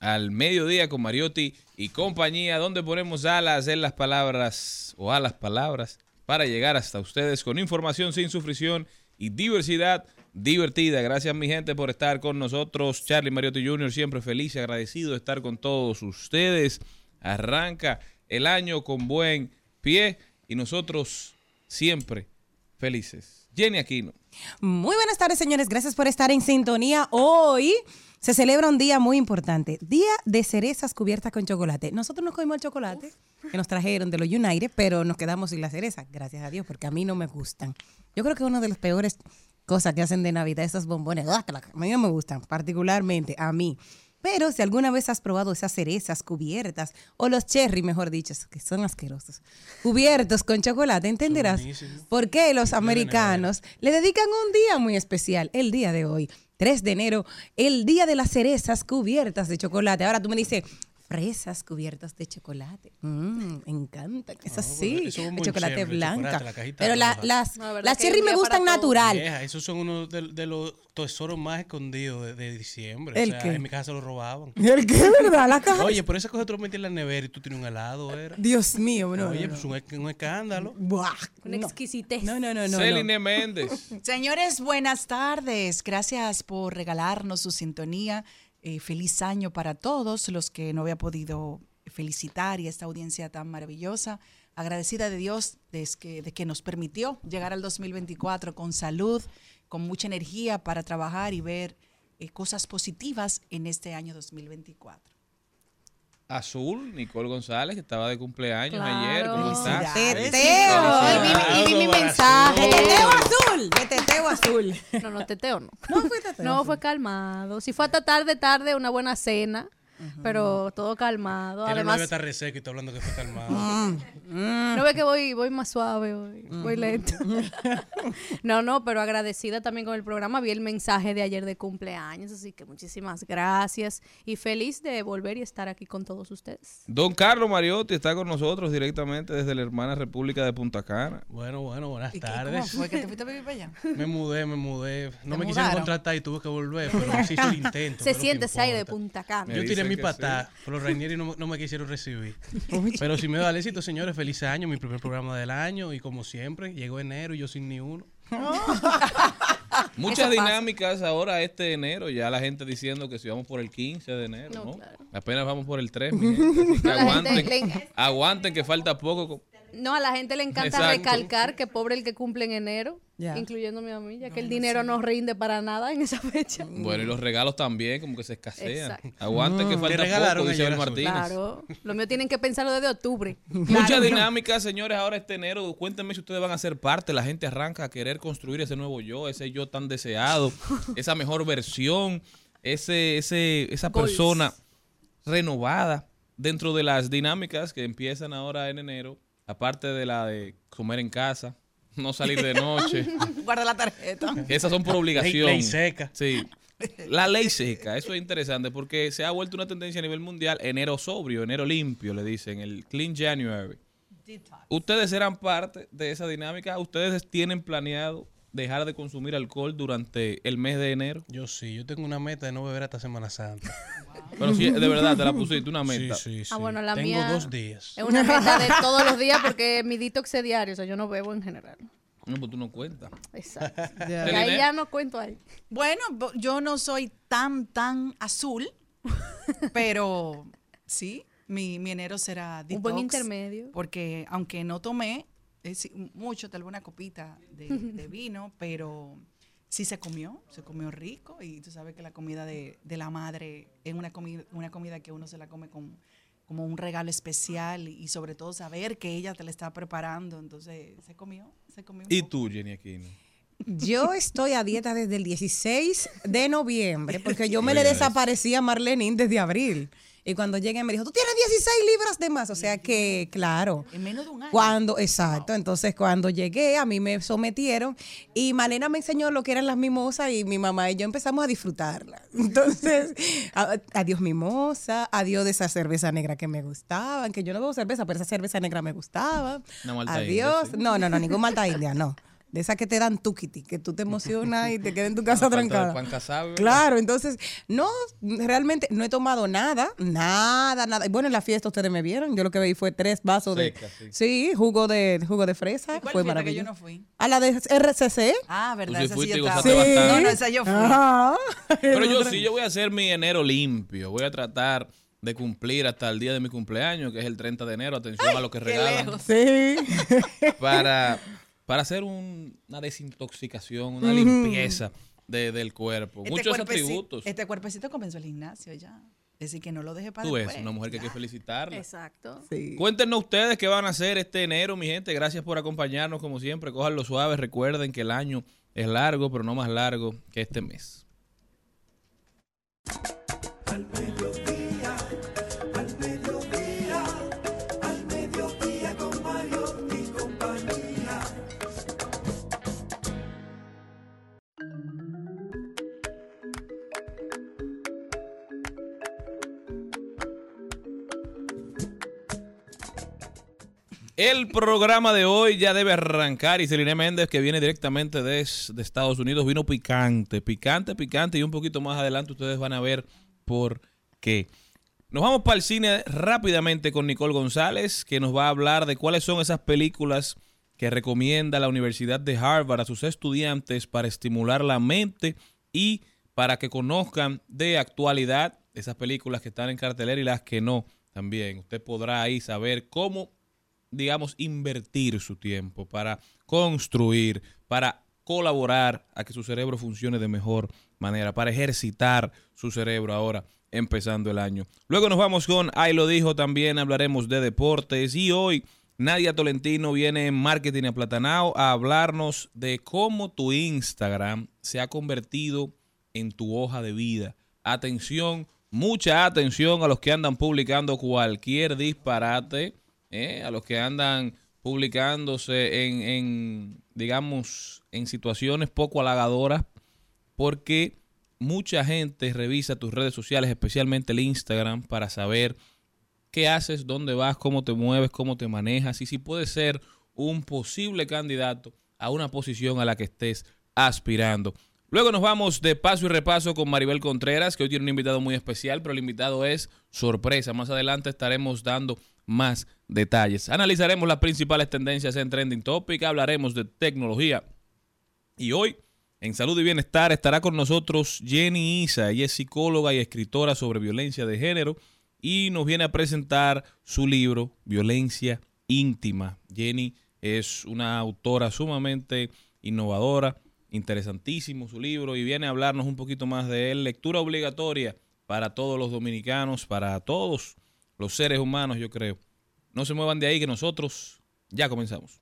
al mediodía con Mariotti y compañía, donde ponemos alas en las palabras o a las palabras para llegar hasta ustedes con información sin sufrición y diversidad divertida. Gracias mi gente por estar con nosotros. Charlie Mariotti Jr. siempre feliz y agradecido de estar con todos ustedes. Arranca el año con buen pie y nosotros siempre felices. Jenny Aquino. Muy buenas tardes, señores. Gracias por estar en sintonía. Hoy se celebra un día muy importante, Día de cerezas cubiertas con chocolate. Nosotros nos comimos el chocolate que nos trajeron de los United, pero nos quedamos sin la cereza, gracias a Dios, porque a mí no me gustan. Yo creo que una de las peores cosas que hacen de Navidad esos bombones, ¡ah! a mí no me gustan, particularmente a mí. Pero si alguna vez has probado esas cerezas cubiertas, o los cherry, mejor dicho, que son asquerosos, cubiertos con chocolate, entenderás por qué los americanos le dedican un día muy especial, el día de hoy. 3 de enero, el día de las cerezas cubiertas de chocolate. Ahora tú me dices, fresas cubiertas de chocolate. Mm, me encanta, que es así, de chocolate blanca. Pero la- las, No, la las cherry me gustan natural. Vieja, esos son uno de, de los tesoros más escondidos de, de diciembre. ¿El o sea, qué? en mi casa se lo robaban. ¿El qué, verdad? La caja. Oye, por esa cosa tú lo metías en la nevera y tú tienes un helado, era. Dios mío, no. Oye, no, pues no. un, un escándalo. Buah, Una no. exquisitez. No, no, no, no. no. Celine Méndez. Señores, buenas tardes. Gracias por regalarnos su sintonía. Eh, feliz año para todos los que no había podido felicitar y esta audiencia tan maravillosa. Agradecida de Dios de que, de que nos permitió llegar al 2024 con salud, con mucha energía para trabajar y ver eh, cosas positivas en este año 2024. Azul, Nicole González, que estaba de cumpleaños Claro. ayer. ¿Cómo estás? Teteo. Y vi mi mensaje. Teteo azul. Teteo azul. No, no, teteo no. No fue teteo No, fue calmado. Si fue hasta tarde, tarde, una buena cena. Pero todo calmado. Tiene Además, estar reseco y está hablando que fue calmado. no ve que voy, voy más suave hoy. Voy lento. no, no, pero agradecida también con el programa. Vi el mensaje de ayer de cumpleaños. Así que muchísimas gracias. Y feliz de volver y estar aquí con todos ustedes. Don Carlos Mariotti está con nosotros directamente desde la hermana República de Punta Cana. Bueno, bueno, buenas ¿Y qué- ¿Cómo tardes. fue que te fuiste a vivir para allá? Me mudé, me mudé. No ¿Te me quisieron contratar y tuve que volver, pero sí hizo el intento. Se siente ese aire de. Punta Cana. Yo tiré mi patá, pero los Rainieri no, no me quisieron recibir. pero si me da el éxito, señores, feliz año, mi primer programa del año. Y como siempre, llegó enero y yo sin ni uno. Muchas dinámicas ahora este enero, ya la gente diciendo que si vamos por el 15 de enero, ¿no? No, claro. Apenas vamos por el 3, mi gente, así que No, la gente aguanten, aguanten que falta poco. No, a la gente le encanta Exacto. recalcar que pobre el que cumple en enero, Ya. incluyéndome a mí, ya que el dinero no rinde para nada en esa fecha. Bueno, y los regalos también, como que se escasean. Exacto. Aguanten que falta regalaron poco, dice? Martínez. Claro, lo mío tienen que pensarlo desde octubre. Muchas dinámicas, señores, ahora este enero. Cuéntenme si ustedes van a ser parte. La gente arranca a querer construir ese nuevo yo, ese yo tan deseado, esa mejor versión, ese, ese, esa Goals. persona renovada dentro de las dinámicas que empiezan ahora en enero, aparte de la de comer en casa, no salir de noche. Guarda la tarjeta. esas son por Ley, obligación. ley seca. Sí. La ley seca, eso es interesante porque se ha vuelto una tendencia a nivel mundial. Enero sobrio, enero limpio, le dicen, el Clean January. Ustedes serán parte de esa dinámica. Ustedes tienen planeado dejar de consumir alcohol durante el mes de enero. Yo sí, yo tengo una meta de no beber hasta Semana Santa. Pero si de verdad te la pusiste una Sí, meta. sí, sí. Ah, bueno, la tengo mía dos días. Es una meta de todos los días porque mi detox es diario, o sea, yo no bebo en general. No, pues tú no cuentas. Exacto. Ya. Y ahí ya no cuento ahí. Bueno, yo no soy tan, tan azul, pero sí, mi, mi enero será Un buen detox, intermedio. Porque aunque no tomé es mucho, tal vez una copita de, de vino, pero sí se comió, se comió rico y tú sabes que la comida de, de la madre es una comida, una comida que uno se la come con como un regalo especial y sobre todo saber que ella te la está preparando, entonces se comió, se comió. ¿Y poco. tú, Jenny Aquino? Yo estoy a dieta desde el 16 de noviembre, porque yo me le desaparecí a Marlenín desde abril. Y cuando llegué me dijo, tú tienes 16 libras de más. O sea que, claro. En menos de un año. Cuando, exacto, entonces cuando llegué a mí me sometieron y Malena me enseñó lo que eran las mimosas y mi mamá y yo empezamos a disfrutarla. Entonces, adiós mimosa, adiós de esa cerveza negra que me gustaban, que yo no bebo cerveza, pero esa cerveza negra me gustaba. Una malta adiós, india, sí. no, no, no, ningún malta india, no. De esa que te dan tukiti, que tú te emocionas y te quedas en tu casa trancada. Claro, entonces, no, realmente no he tomado nada, nada, nada. Bueno, en la fiesta ustedes me vieron, yo lo que veí fue tres vasos Seca, de... sí. Sí, jugo de jugo de fresa, ¿Y cuál fue fiesta que yo maravilloso. no fui? A la de RCC. Ah, verdad, sí esa sí fuiste yo Sí. No, no, esa yo fui. Ajá. Pero yo sí, yo voy a hacer mi enero limpio. Voy a tratar de cumplir hasta el día de mi cumpleaños, que es el 30 de enero. Atención a lo que regalan. lejos. Sí. Para, para hacer un- una desintoxicación, una limpieza de- del cuerpo. Muchos cuerpeci- atributos. Este cuerpecito comenzó el gimnasio ya. Decir que no lo deje para Tú ves, una mujer que hay que felicitarla. Exacto. sí. Cuéntenos ustedes qué van a hacer este enero, mi gente. Gracias por acompañarnos como siempre. Cójanlo suave. Recuerden que el año es largo, pero no más largo que este mes. Al mediodía, El programa de hoy ya debe arrancar y Celine Méndez, que viene directamente de, de Estados Unidos, vino picante, picante, picante y un poquito más adelante ustedes van a ver por qué. Nos vamos para el cine rápidamente con Nicole González, que nos va a hablar de cuáles son esas películas que recomienda la Universidad de Harvard a sus estudiantes para estimular la mente y para que conozcan de actualidad esas películas que están en cartelera y las que no también. Usted podrá ahí saber cómo digamos, invertir su tiempo para construir, para colaborar a que su cerebro funcione de mejor manera, para ejercitar su cerebro ahora empezando el año. Luego nos vamos con, ahí lo dijo también, hablaremos de deportes y hoy Nadia Tolentino viene en Marketing Aplatanao a hablarnos de cómo tu Instagram se ha convertido en tu hoja de vida. Atención, mucha atención a los que andan publicando cualquier disparate ¿eh? a los que andan publicándose en, en, digamos, en situaciones poco halagadoras, porque mucha gente revisa tus redes sociales, especialmente el Instagram, para saber qué haces, dónde vas, cómo te mueves, cómo te manejas y si puedes ser un posible candidato a una posición a la que estés aspirando. Luego nos vamos de paso y repaso con Maribel Contreras, que hoy tiene un invitado muy especial, pero el invitado es sorpresa. Más adelante estaremos dando más detalles. Analizaremos las principales tendencias en Trending Topic, hablaremos de tecnología. Y hoy, en Salud y Bienestar, estará con nosotros Jenny Isa. Ella es psicóloga y escritora sobre violencia de género y nos viene a presentar su libro, Violencia Íntima. Jenny es una autora sumamente innovadora, interesantísimo su libro y viene a hablarnos un poquito más de él. Lectura obligatoria para todos los dominicanos, para todos los seres humanos, yo creo. No se muevan de ahí que nosotros ya comenzamos.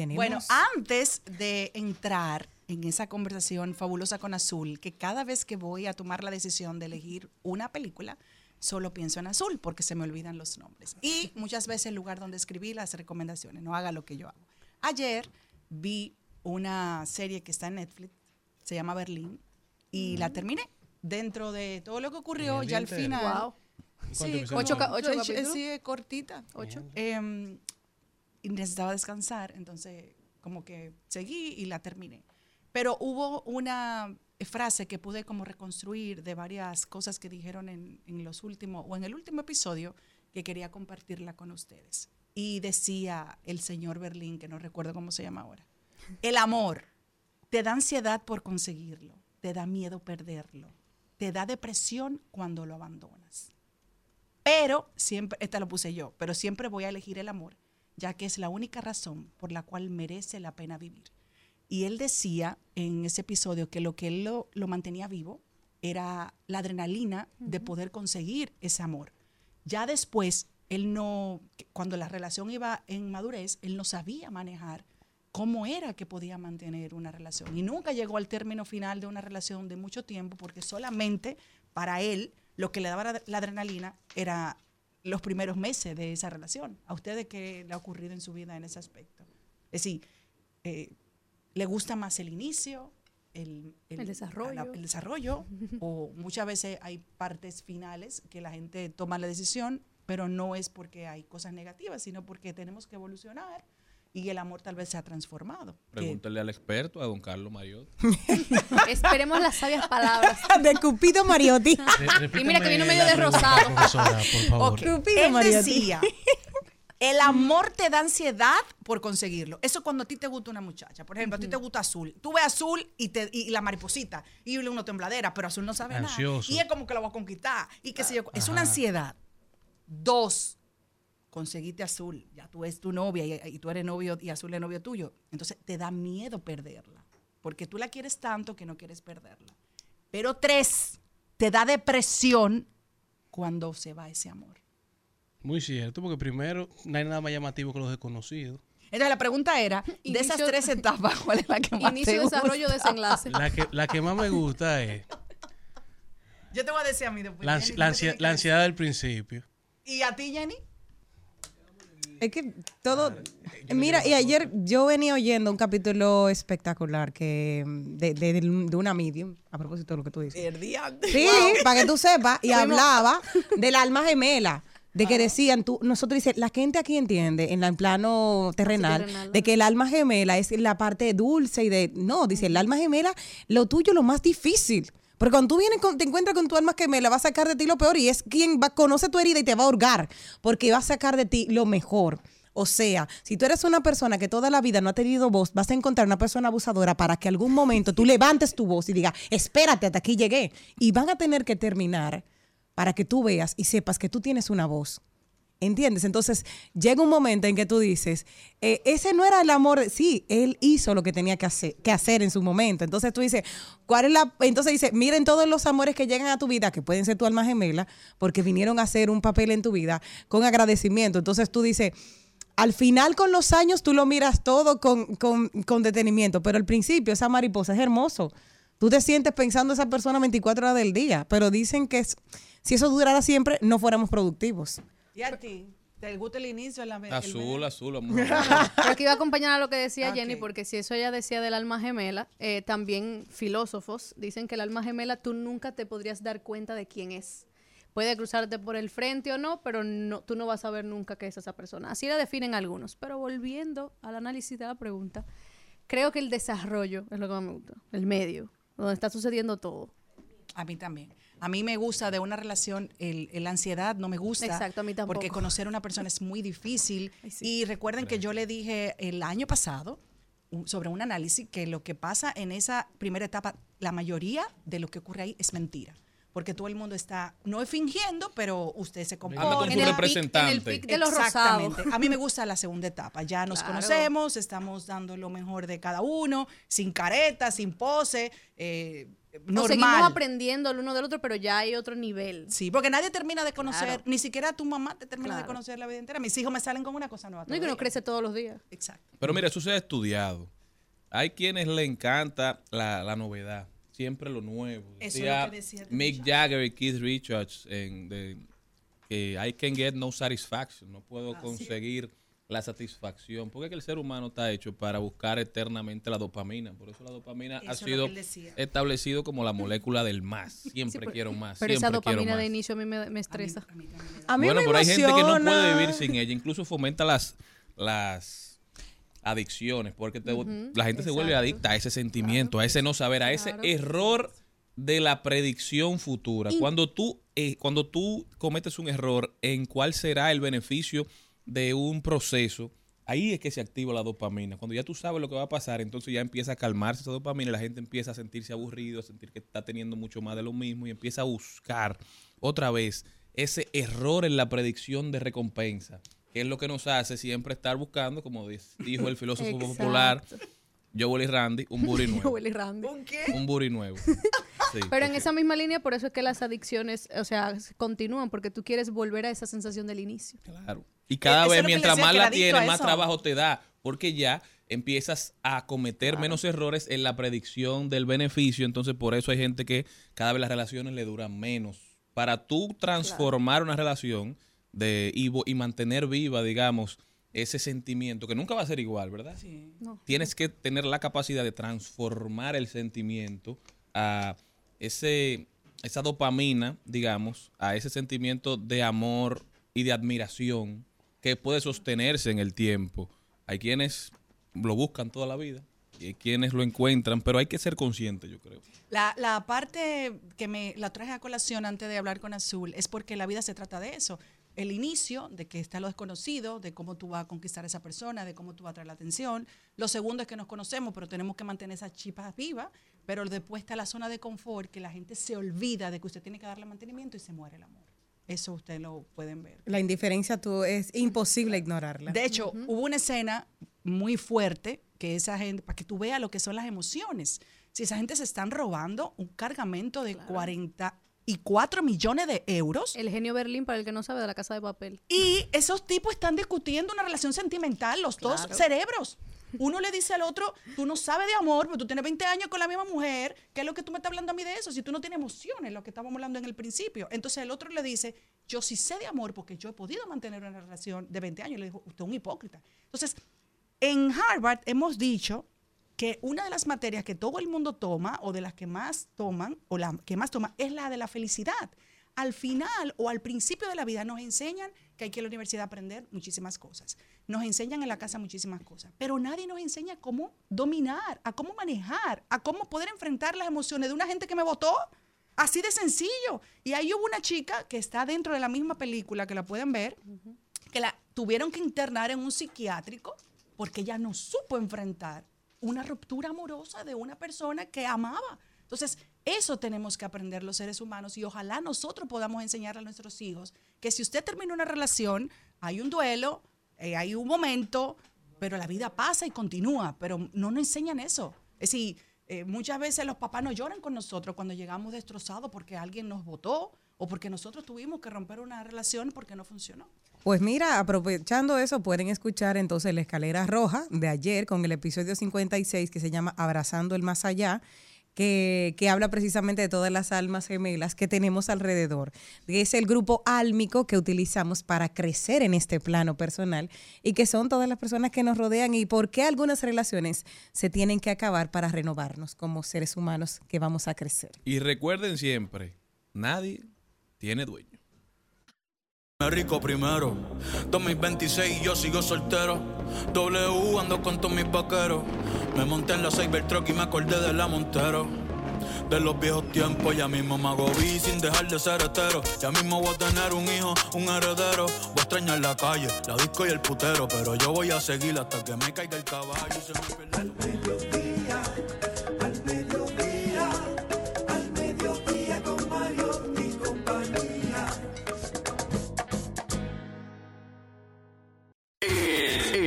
Tenemos... Bueno, antes de entrar en esa conversación fabulosa con Azul, que cada vez que voy a tomar la decisión de elegir una película, solo pienso en Azul porque se me olvidan los nombres. Y muchas veces el lugar donde escribí las recomendaciones, no haga lo que yo hago. Ayer vi una serie que está en Netflix, se llama Berlín, y la terminé. Dentro de todo lo que ocurrió, ya al final. Wow. Sí, Ocho ca- ocho sí, cortita. Ocho. Em, y necesitaba descansar, entonces como que seguí y la terminé. Pero hubo una frase que pude como reconstruir de varias cosas que dijeron en, en los últimos, o en el último episodio, que quería compartirla con ustedes. Y decía el señor Berlín, que no recuerdo cómo se llama ahora, el amor te da ansiedad por conseguirlo, te da miedo perderlo, te da depresión cuando lo abandonas. Pero siempre, esta lo puse yo, pero siempre voy a elegir el amor, ya que es la única razón por la cual merece la pena vivir. Y él decía en ese episodio que lo que él lo, lo mantenía vivo era la adrenalina de poder conseguir ese amor. Ya después, él no, cuando la relación iba en madurez, él no sabía manejar cómo era que podía mantener una relación. Y nunca llegó al término final de una relación de mucho tiempo, porque solamente para él lo que le daba la adrenalina era los primeros meses de esa relación. ¿A ustedes qué le ha ocurrido en su vida en ese aspecto? Es decir, eh, ¿le gusta más el inicio? El, El desarrollo. el desarrollo, o muchas veces hay partes finales que la gente toma la decisión, pero no es porque hay cosas negativas, sino porque tenemos que evolucionar y el amor tal vez se ha transformado. Que- Pregúntale al experto, a don Carlos Mariot. Esperemos las sabias palabras. de Cupido Mariotti. Y mira que vino repítame medio de rosado. Cupido Él Mariotti. decía, el amor te da ansiedad por conseguirlo. Eso cuando a ti te gusta una muchacha. Por ejemplo, a ti te gusta azul. Tú ves azul y, te, y la mariposita y uno tembladera, pero azul no sabe Ansioso. nada. Y es como que lo va a conquistar. Y qué sé yo. Es una ansiedad. Dos, conseguiste azul. Ya tú es tu novia y, y tú eres novio y azul es novio tuyo. Entonces te da miedo perderla. Porque tú la quieres tanto que no quieres perderla. Pero tres, te da depresión cuando se va ese amor. Muy cierto, porque primero no hay nada más llamativo que los desconocidos. Entonces la pregunta era, de esas tres etapas, ¿cuál es la que más Inicio, te gusta? desarrollo, desenlace. La que, la que más me gusta es Yo te voy a decir a mí después. la, ansi- ansiedad del principio. ¿Y a ti, Jenny? Es que todo. Mira, y ayer yo venía oyendo un capítulo espectacular que de, de, de una medium, a propósito de lo que tú dices. El día Sí, para que tú sepas, y hablaba del alma gemela. De que decían, tú, nosotros dice, la gente aquí entiende en la- en plano terrenal, terrenal, de que el alma gemela es la parte dulce y de, no, dice, el alma gemela, lo tuyo es lo más difícil. Porque cuando tú vienes, te encuentras con tu alma gemela, va a sacar de ti lo peor y es quien va, conoce tu herida y te va a hurgar, porque va a sacar de ti lo mejor. O sea, si tú eres una persona que toda la vida no ha tenido voz, vas a encontrar una persona abusadora para que algún momento tú levantes tu voz y digas, espérate, hasta aquí llegué. Y van a tener que terminar para que tú veas y sepas que tú tienes una voz. ¿Entiendes? Entonces llega un momento en que tú dices, eh, ese no era el amor, sí, él hizo lo que tenía que hacer, que hacer en su momento. Entonces tú dices, ¿cuál es la...? Entonces dice, miren todos los amores que llegan a tu vida, que pueden ser tu alma gemela, porque vinieron a hacer un papel en tu vida con agradecimiento. Entonces tú dices, al final con los años tú lo miras todo con, con- con detenimiento, pero al principio esa mariposa es hermoso. Tú te sientes pensando esa persona 24 horas del día, pero dicen que si eso durara siempre, no fuéramos productivos. ¿Y a ti? ¿Te gusta el inicio? La, el Azul, azul, amor. Pero que iba a acompañar a lo que decía Ok. Jenny, porque si eso ella decía del alma gemela, eh, también filósofos dicen que el alma gemela tú nunca te podrías dar cuenta de quién es. Puede cruzarte por el frente o no, pero no, tú no vas a ver nunca que es esa persona. Así la definen algunos. Pero volviendo al análisis de la pregunta, creo que el desarrollo es lo que más me gusta, el medio, donde está sucediendo todo. A mí también. A mí me gusta de una relación, el, el ansiedad no me gusta. Exacto, a mí tampoco. Porque conocer a una persona es muy difícil. Ay, sí. Y recuerden que yo le dije el año pasado sobre un análisis que lo que pasa en esa primera etapa, la mayoría de lo que ocurre ahí es mentira. porque todo el mundo está, no es fingiendo, pero usted se Anda con compone. su En el pic- representante. en el pic de los rosados. Exactamente. A mí me gusta la segunda etapa. Ya nos Claro. conocemos, estamos dando lo mejor de cada uno, sin careta, sin pose, eh, Nos seguimos normal. aprendiendo el uno del otro, pero ya hay otro nivel. Sí, porque nadie termina de conocer, Claro. ni siquiera tu mamá te termina de conocer la vida entera. Mis hijos me salen con una cosa nueva. No, y que los crece días. todos los días. Exacto. Pero mira, eso se ha estudiado. Hay quienes le encanta la, la novedad, siempre lo nuevo. Eso es lo que decía Mick. Jagger y Keith Richards en de, que I can get no satisfaction, no Ah, puedo conseguir la satisfacción, porque es que el ser humano está hecho para buscar eternamente la dopamina, por eso la dopamina Eso ha sido establecido como la molécula del más, siempre pero- quiero más, Pero esa siempre dopamina de inicio a mí me, me estresa. A mí A bueno, me pero hay gente que no puede vivir sin ella. Incluso fomenta las, las adicciones, porque te- la gente se vuelve adicta a ese sentimiento, a ese no saber, a ese Claro. error de la predicción futura. Cuando tú, eh, cuando tú cometes un error en cuál será el beneficio de un proceso, ahí es que se activa la dopamina. Cuando ya tú sabes lo que va a pasar, entonces ya empieza a calmarse esa dopamina y la gente empieza a sentirse aburrido, a sentir que está teniendo mucho más de lo mismo y empieza a buscar otra vez ese error en la predicción de recompensa, que es lo que nos hace siempre estar buscando, como dijo el filósofo Exacto. popular Joel y Randy, un booty nuevo. Willy Randy. un booty nuevo. Sí, Pero en esa misma línea, por eso es que las adicciones, o sea, continúan, porque tú quieres volver a esa sensación del inicio. Claro. Y cada eso vez, mientras más la tienes, más trabajo te da, porque ya empiezas a cometer menos errores en la predicción del beneficio. Entonces, por eso hay gente que cada vez las relaciones le duran menos. Para tú transformar una relación de, y, y mantener viva, digamos, ese sentimiento, que nunca va a ser igual, ¿verdad? No. Tienes que tener la capacidad de transformar el sentimiento a ese, esa dopamina, digamos, a ese sentimiento de amor y de admiración que puede sostenerse en el tiempo. Hay quienes lo buscan toda la vida y hay quienes lo encuentran, pero hay que ser consciente, yo creo. La, la parte que me la traje a colación antes de hablar con Azul es porque la vida se trata de eso. El inicio, de que está lo desconocido, de cómo tú vas a conquistar a esa persona, de cómo tú vas a traer la atención. Lo segundo es que nos conocemos, pero tenemos que mantener esas chispas vivas. Pero después está la zona de confort, que la gente se olvida de que usted tiene que darle mantenimiento y se muere el amor. Eso ustedes lo pueden ver. La indiferencia tú es imposible ignorarla. De hecho, hubo una escena muy fuerte que esa gente, para que tú veas lo que son las emociones. Si esa gente se están robando un cargamento de 44 millones de euros El genio Berlín, para el que no sabe, de la casa de papel. y esos tipos están discutiendo una relación sentimental, los dos Claro. cerebros. Uno le dice al otro, tú no sabes de amor, pero tú tienes 20 años con la misma mujer, ¿qué es lo que tú me estás hablando a mí de eso? Si tú no tienes emociones, lo que estábamos hablando en el principio. Entonces el otro le dice, yo sí sé de amor porque yo he podido mantener una relación de 20 años. Le dijo, usted es un hipócrita. Entonces, en Harvard hemos dicho que una de las materias que todo el mundo toma o de las que más toman o la que más toma es la de la felicidad. Al final o al principio de la vida nos enseñan que hay que ir a la universidad a aprender muchísimas cosas. Nos enseñan en la casa muchísimas cosas, pero nadie nos enseña cómo dominar, a cómo manejar, a cómo poder enfrentar las emociones de una gente que me votó. Así de sencillo. Y ahí hubo una chica que está dentro de la misma película, que la pueden ver, que la tuvieron que internar en un psiquiátrico porque ella no supo enfrentar una ruptura amorosa de una persona que amaba. Entonces, eso tenemos que aprender los seres humanos y ojalá nosotros podamos enseñar a nuestros hijos que si usted termina una relación, hay un duelo, eh, hay un momento, pero la vida pasa y continúa, pero no nos enseñan eso. Es decir, eh, muchas veces los papás no lloran con nosotros cuando llegamos destrozados porque alguien nos votó o porque nosotros tuvimos que romper una relación porque no funcionó. Pues mira, aprovechando eso, pueden escuchar entonces la escalera roja de ayer con el episodio 56 que se llama Abrazando el Más Allá. Que, que habla precisamente de todas las almas gemelas que tenemos alrededor. Es el grupo álmico que utilizamos para crecer en este plano personal y que son todas las personas que nos rodean y por qué algunas relaciones se tienen que acabar para renovarnos como seres humanos que vamos a crecer. Y recuerden siempre, nadie tiene dueño. Rico primero. 2026 y yo sigo soltero. W ando con todos mis vaqueros. Me monté en la Cybertruck y me acordé de la Montero. De los viejos tiempos, ya mismo me agobié sin dejar de ser hetero. Ya mismo voy a tener un hijo, un heredero. Voy a extrañar la calle, la disco y el putero. Pero yo voy a seguir hasta que me caiga el caballo y se me pierda el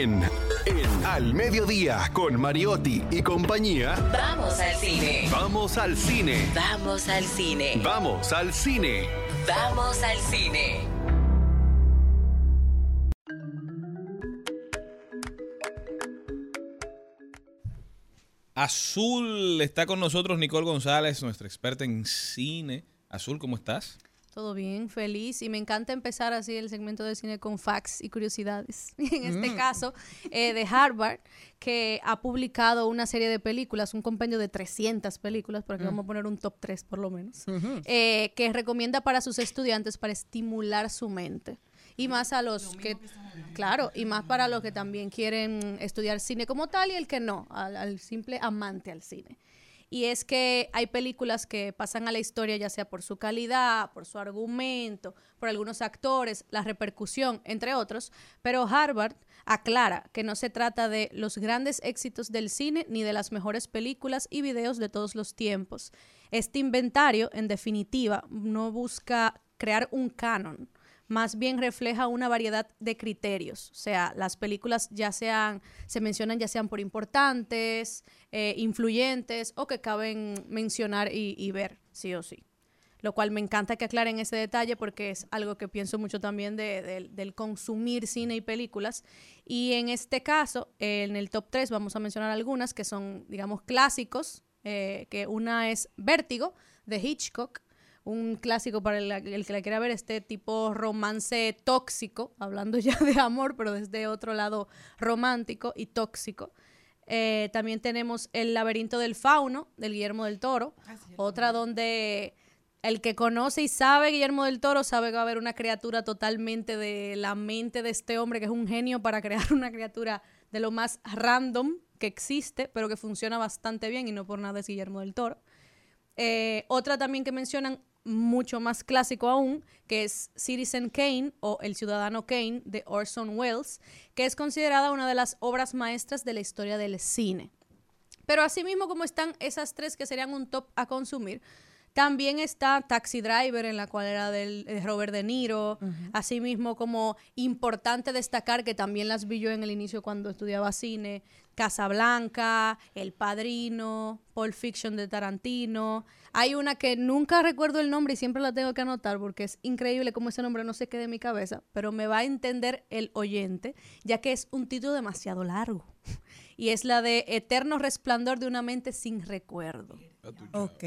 En, en Al Mediodía con Mariotti y compañía. Vamos al cine. Vamos al cine. Vamos al cine. Vamos al cine. Vamos al cine. Azul está con nosotros Nicole González, nuestra experta en cine. Azul, ¿cómo estás? Todo bien, feliz. Y me encanta empezar así el segmento de cine con facts y curiosidades. En este Mm. caso, eh, de Harvard, que ha publicado una serie de películas, un compendio de 300 películas, porque Mm. vamos a poner un top 3 por lo menos, eh, que recomienda para sus estudiantes para estimular su mente. Y más a los que, claro, y más para los que también quieren estudiar cine como tal y el que no, al, al simple amante al cine. Y es que hay películas que pasan a la historia ya sea por su calidad, por su argumento, por algunos actores, la repercusión, entre otros, pero Harvard aclara que no se trata de los grandes éxitos del cine ni de las mejores películas y videos de todos los tiempos. Este inventario, en definitiva, no busca crear un canon, más bien refleja una variedad de criterios. O sea, las películas ya sean, se mencionan ya sean por importantes, eh, influyentes o que caben mencionar y, ver, sí o sí. Lo cual me encanta que aclaren ese detalle porque es algo que pienso mucho también de- de- del consumir cine y películas. Y en este caso, en el top 3 vamos a mencionar algunas que son, digamos, clásicos, eh, que una es Vértigo, de Hitchcock, un clásico para el, el que la quiera ver, este tipo romance tóxico, hablando ya de amor, pero desde otro lado romántico y tóxico. Eh, también tenemos El laberinto del fauno, del Guillermo del Toro, otra donde el que conoce y sabe Guillermo del Toro sabe que va a haber una criatura totalmente de la mente de este hombre, que es un genio para crear una criatura de lo más random que existe, pero que funciona bastante bien y no por nada es Guillermo del Toro. Eh, otra también que mencionan, mucho más clásico aún, que es Citizen Kane o El Ciudadano Kane de Orson Welles, que es considerada una de las obras maestras de la historia del cine. Pero asimismo como están esas tres que serían un top a consumir, también está Taxi Driver, en la cual era del, de Robert De Niro. Asimismo, como importante destacar que también las vi yo en el inicio cuando estudiaba cine. Casablanca, El Padrino, Pulp Fiction de Tarantino. Hay una que nunca recuerdo el nombre y siempre la tengo que anotar porque es increíble cómo ese nombre no se quede en mi cabeza, pero me va a entender el oyente, ya que es un título demasiado largo. Y es la de Eterno Resplandor de una mente sin recuerdo. Ok.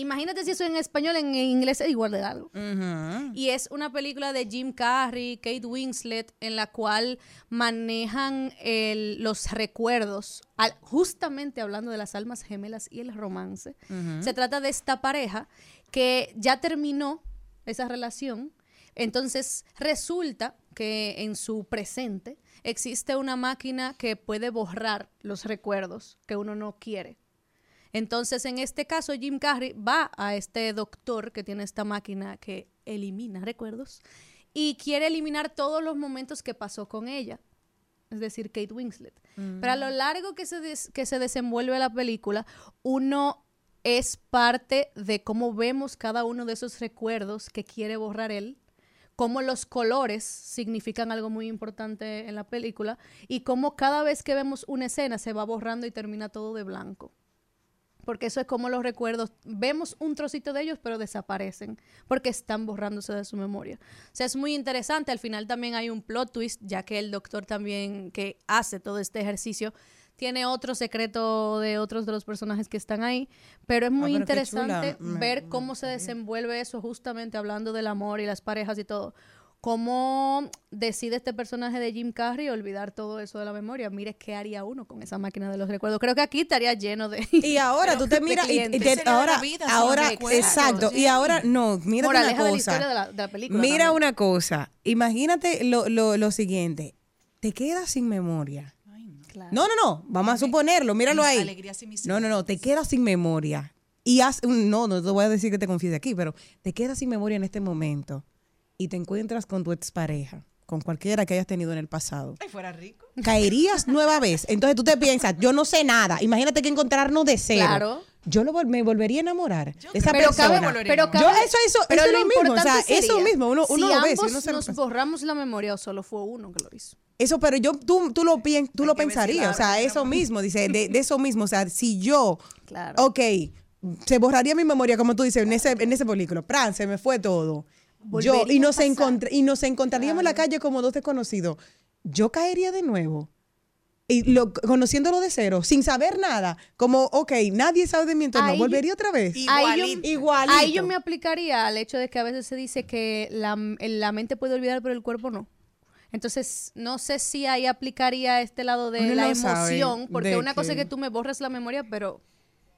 Imagínate si eso en español, en inglés es igual de largo. Ujú. Y es una película de Jim Carrey, Kate Winslet, en la cual manejan el- los recuerdos, al- justamente hablando de las almas gemelas y el romance. Se trata de esta pareja que ya terminó esa relación. Entonces resulta que en su presente existe una máquina que puede borrar los recuerdos que uno no quiere. Entonces, en este caso, Jim Carrey va a este doctor que tiene esta máquina que elimina recuerdos y quiere eliminar todos los momentos que pasó con ella, es decir, Kate Winslet. Pero a lo largo que se, des- que se desenvuelve la película, uno es parte de cómo vemos cada uno de esos recuerdos que quiere borrar él, cómo los colores significan algo muy importante en la película y cómo cada vez que vemos una escena se va borrando y termina todo de blanco. Porque eso es como los recuerdos. Vemos un trocito de ellos, pero desaparecen. Porque están borrándose de su memoria. O sea, es muy interesante. Al final también hay un plot twist, ya que el doctor también que hace todo este ejercicio tiene otro secreto de otros de los personajes que están ahí. Pero es muy Ah, pero qué interesante. Me- ver cómo se desenvuelve eso, justamente hablando del amor y las parejas y todo. Cómo decide este personaje de Jim Carrey olvidar todo eso de la memoria. Mire qué haría uno con esa máquina de los recuerdos. Creo que aquí estaría lleno de. Y ahora tú te miras y, y te- ahora, vida, ahora, exacto. sí. Y ahora, no, mira una cosa. de la, de la película. Mira también. una cosa. Imagínate lo, lo, lo siguiente. Te quedas sin memoria. Claro. No, no, no. Vamos a suponerlo. Míralo Mis ahí. No, no, no. Te quedas sin memoria. Y haz, un- no, no te voy a decir que te confiese aquí, pero te quedas sin memoria en este momento y te encuentras con tu expareja con cualquiera que hayas tenido en el pasado, Ay, fuera rico. caerías nueva vez. Entonces tú te piensas, yo no sé nada. Imagínate que encontrarnos de cero. Claro. Yo lo, vol- me volvería a enamorar de esa Pero persona. cabe, pero Yo, cabe- eso, eso, pero eso es lo mismo. O sea, importante eso mismo. Uno, uno si lo ve. si uno se nos borramos la memoria o solo fue uno que lo hizo. Eso, pero yo, tú, tú lo, pien- tú Hay lo pensarías. O sea, eso mismo, dice, de, de eso mismo. O sea, si yo, Claro. ok, se borraría mi memoria, como tú dices, en ese, en ese película. Pran, se me fue todo. Yo, y nos, y nos encontraríamos en la calle como dos desconocidos. Yo caería de nuevo. Y lo, conociéndolo de cero, sin saber nada, como, ok, nadie sabe de mi entorno, Ahí- volvería otra vez. Ahí yo, Igualito. Ahí yo me aplicaría al hecho de que a veces se dice que la, la mente puede olvidar, pero el cuerpo no. Entonces, no sé si ahí aplicaría este lado de Uno la no emoción, porque de una cosa es que- que tú me borres la memoria, pero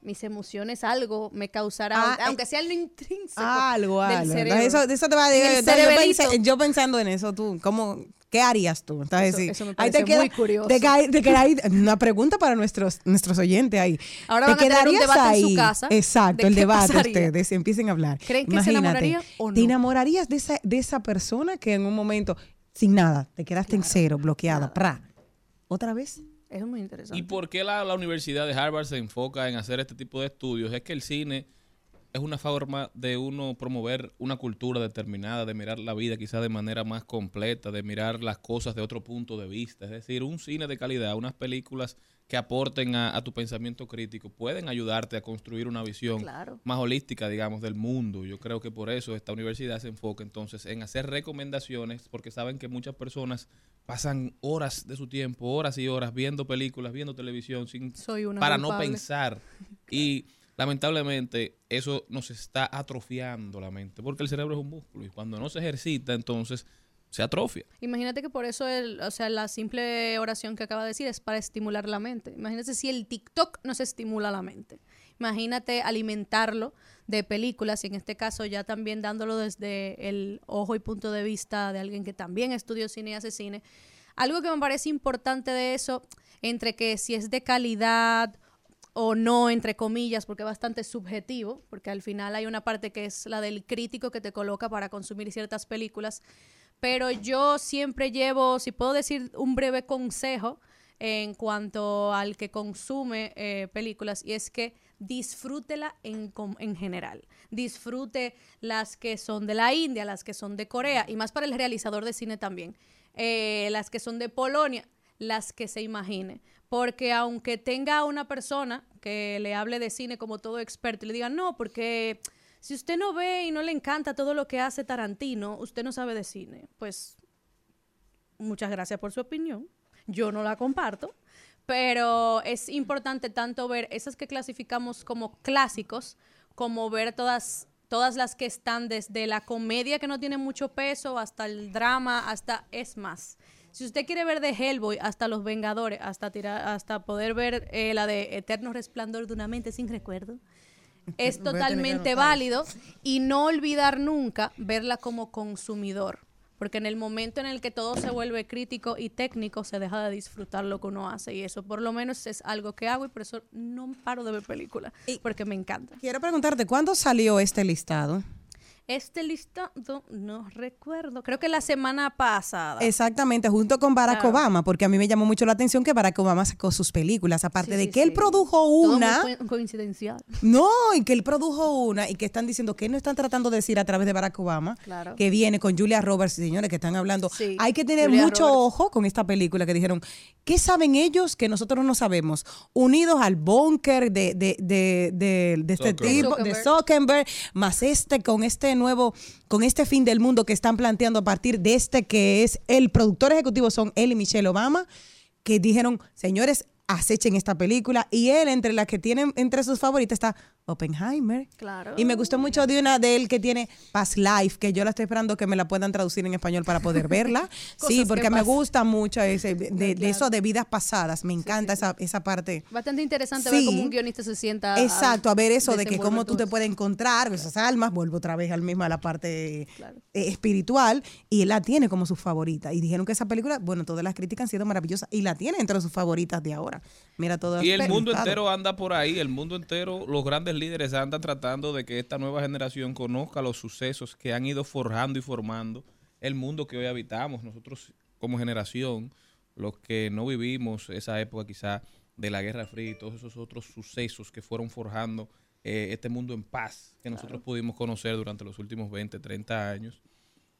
mis emociones algo me causará, Ah, aunque sea lo intrínseco algo, del algo. cerebro. Eso, eso te va a decir. yo, cerebelito. pensé- yo pensando en eso, tú, ¿cómo, ¿qué harías tú? Entonces, Eso- sí, eso me ahí te queda- muy curioso. Te cae- te queda ahí una pregunta para nuestros, nuestros oyentes ahí. Ahora ¿Te van a tener un debate en su ahí? casa Exacto, de el debate pasaría. ustedes, empiecen a hablar. ¿Creen que se enamoraría o ¿Te no? enamorarías de esa, de esa persona que en un momento, sin nada, te quedaste en cero, bloqueada, pra? ¿Otra vez? Eso es muy interesante. ¿Y por qué la, la Universidad de Harvard se enfoca en hacer este tipo de estudios? Es que el cine es una forma de uno promover una cultura determinada, de mirar la vida quizás de manera más completa, de mirar las cosas de otro punto de vista. Es decir, un cine de calidad, unas películas que aporten a, a tu pensamiento crítico, pueden ayudarte a construir una visión Claro. más holística, digamos, del mundo. Yo creo que por eso esta universidad se enfoca entonces en hacer recomendaciones, porque saben que muchas personas pasan horas de su tiempo, horas y horas viendo películas, viendo televisión, sin, Soy una para no pensar. Y lamentablemente eso nos está atrofiando la mente, porque el cerebro es un músculo y cuando no se ejercita, entonces se atrofia. Imagínate que por eso, el, o sea, la simple oración que acaba de decir es para estimular la mente. Imagínate si el TikTok nos estimula la mente. Imagínate alimentarlo de películas y en este caso ya también dándolo desde el ojo y punto de vista de alguien que también estudió cine y hace cine. Algo que me parece importante de eso, entre que si es de calidad o no, entre comillas, porque es bastante subjetivo, porque al final hay una parte que es la del crítico que te coloca para consumir ciertas películas, pero yo siempre llevo, si puedo decir un breve consejo en cuanto al que consume eh, películas, y es que disfrútela en, en general. Disfrute las que son de la India, las que son de Corea, y más para el realizador de cine también. Eh, las que son de Polonia, las que se imagine. Porque aunque tenga una persona que le hable de cine como todo experto y le diga, no, porque si usted no ve y no le encanta todo lo que hace Tarantino, usted no sabe de cine. Pues muchas gracias por su opinión. Yo no la comparto. Pero es importante tanto ver esas que clasificamos como clásicos, como ver todas, todas las que están desde la comedia que no tiene mucho peso, hasta el drama, hasta es más. Si usted quiere ver de Hellboy hasta Los Vengadores, hasta hasta poder ver eh, la de Eterno Resplandor de una mente sin recuerdo, es totalmente válido y no olvidar nunca verla como consumidor. Porque en el momento en el que todo se vuelve crítico y técnico, se deja de disfrutar lo que uno hace. Y eso por lo menos es algo que hago y por eso no paro de ver películas. Porque me encanta. Quiero preguntarte, ¿cuándo salió este listado? Este listado, no recuerdo. Creo que la semana pasada. Exactamente, junto con Barack Claro. Obama, porque a mí me llamó mucho la atención que Barack Obama sacó sus películas, aparte Sí, de sí, que él produjo Todo muy una, co- coincidencial. no, y que él produjo una y que están diciendo que no están tratando de decir a través de Barack Obama, Claro. que viene con Julia Roberts, señores, que están hablando. Sí, Hay que tener Julia mucho Roberts. ojo con esta película que dijeron, ¿qué saben ellos que nosotros no sabemos? Unidos al búnker de, de, de, de, de este Zuckerberg. tipo, de Zuckerberg. Zuckerberg, más este con este nuevo, con este fin del mundo que están planteando a partir de este que es el productor ejecutivo son él y Michelle Obama, que dijeron, señores, acechen esta película y él entre las que tienen entre sus favoritas está Oppenheimer. Claro. Y me gustó mucho de una de él que tiene Past Life, que yo la estoy esperando que me la puedan traducir en español para poder verla. sí, porque que me gusta mucho ese, de, de eso de vidas pasadas. Me encanta Esa, esa parte. Bastante interesante Sí. ver cómo un guionista se sienta. Exacto, a ver eso de que cómo tú todo te puedes encontrar esas almas, vuelvo otra vez al mismo a la parte Claro. eh, espiritual, y él la tiene como su favorita. Y dijeron que esa película, bueno, todas las críticas han sido maravillosas, y la tiene entre sus favoritas de ahora. Mira todo Y el mundo entero anda por ahí, el mundo entero, los grandes líderes andan tratando de que esta nueva generación conozca los sucesos que han ido forjando y formando el mundo que hoy habitamos. Nosotros como generación, los que no vivimos esa época quizá de la Guerra Fría y todos esos otros sucesos que fueron forjando eh, este mundo en paz que nosotros pudimos conocer durante los últimos 20, 30 años,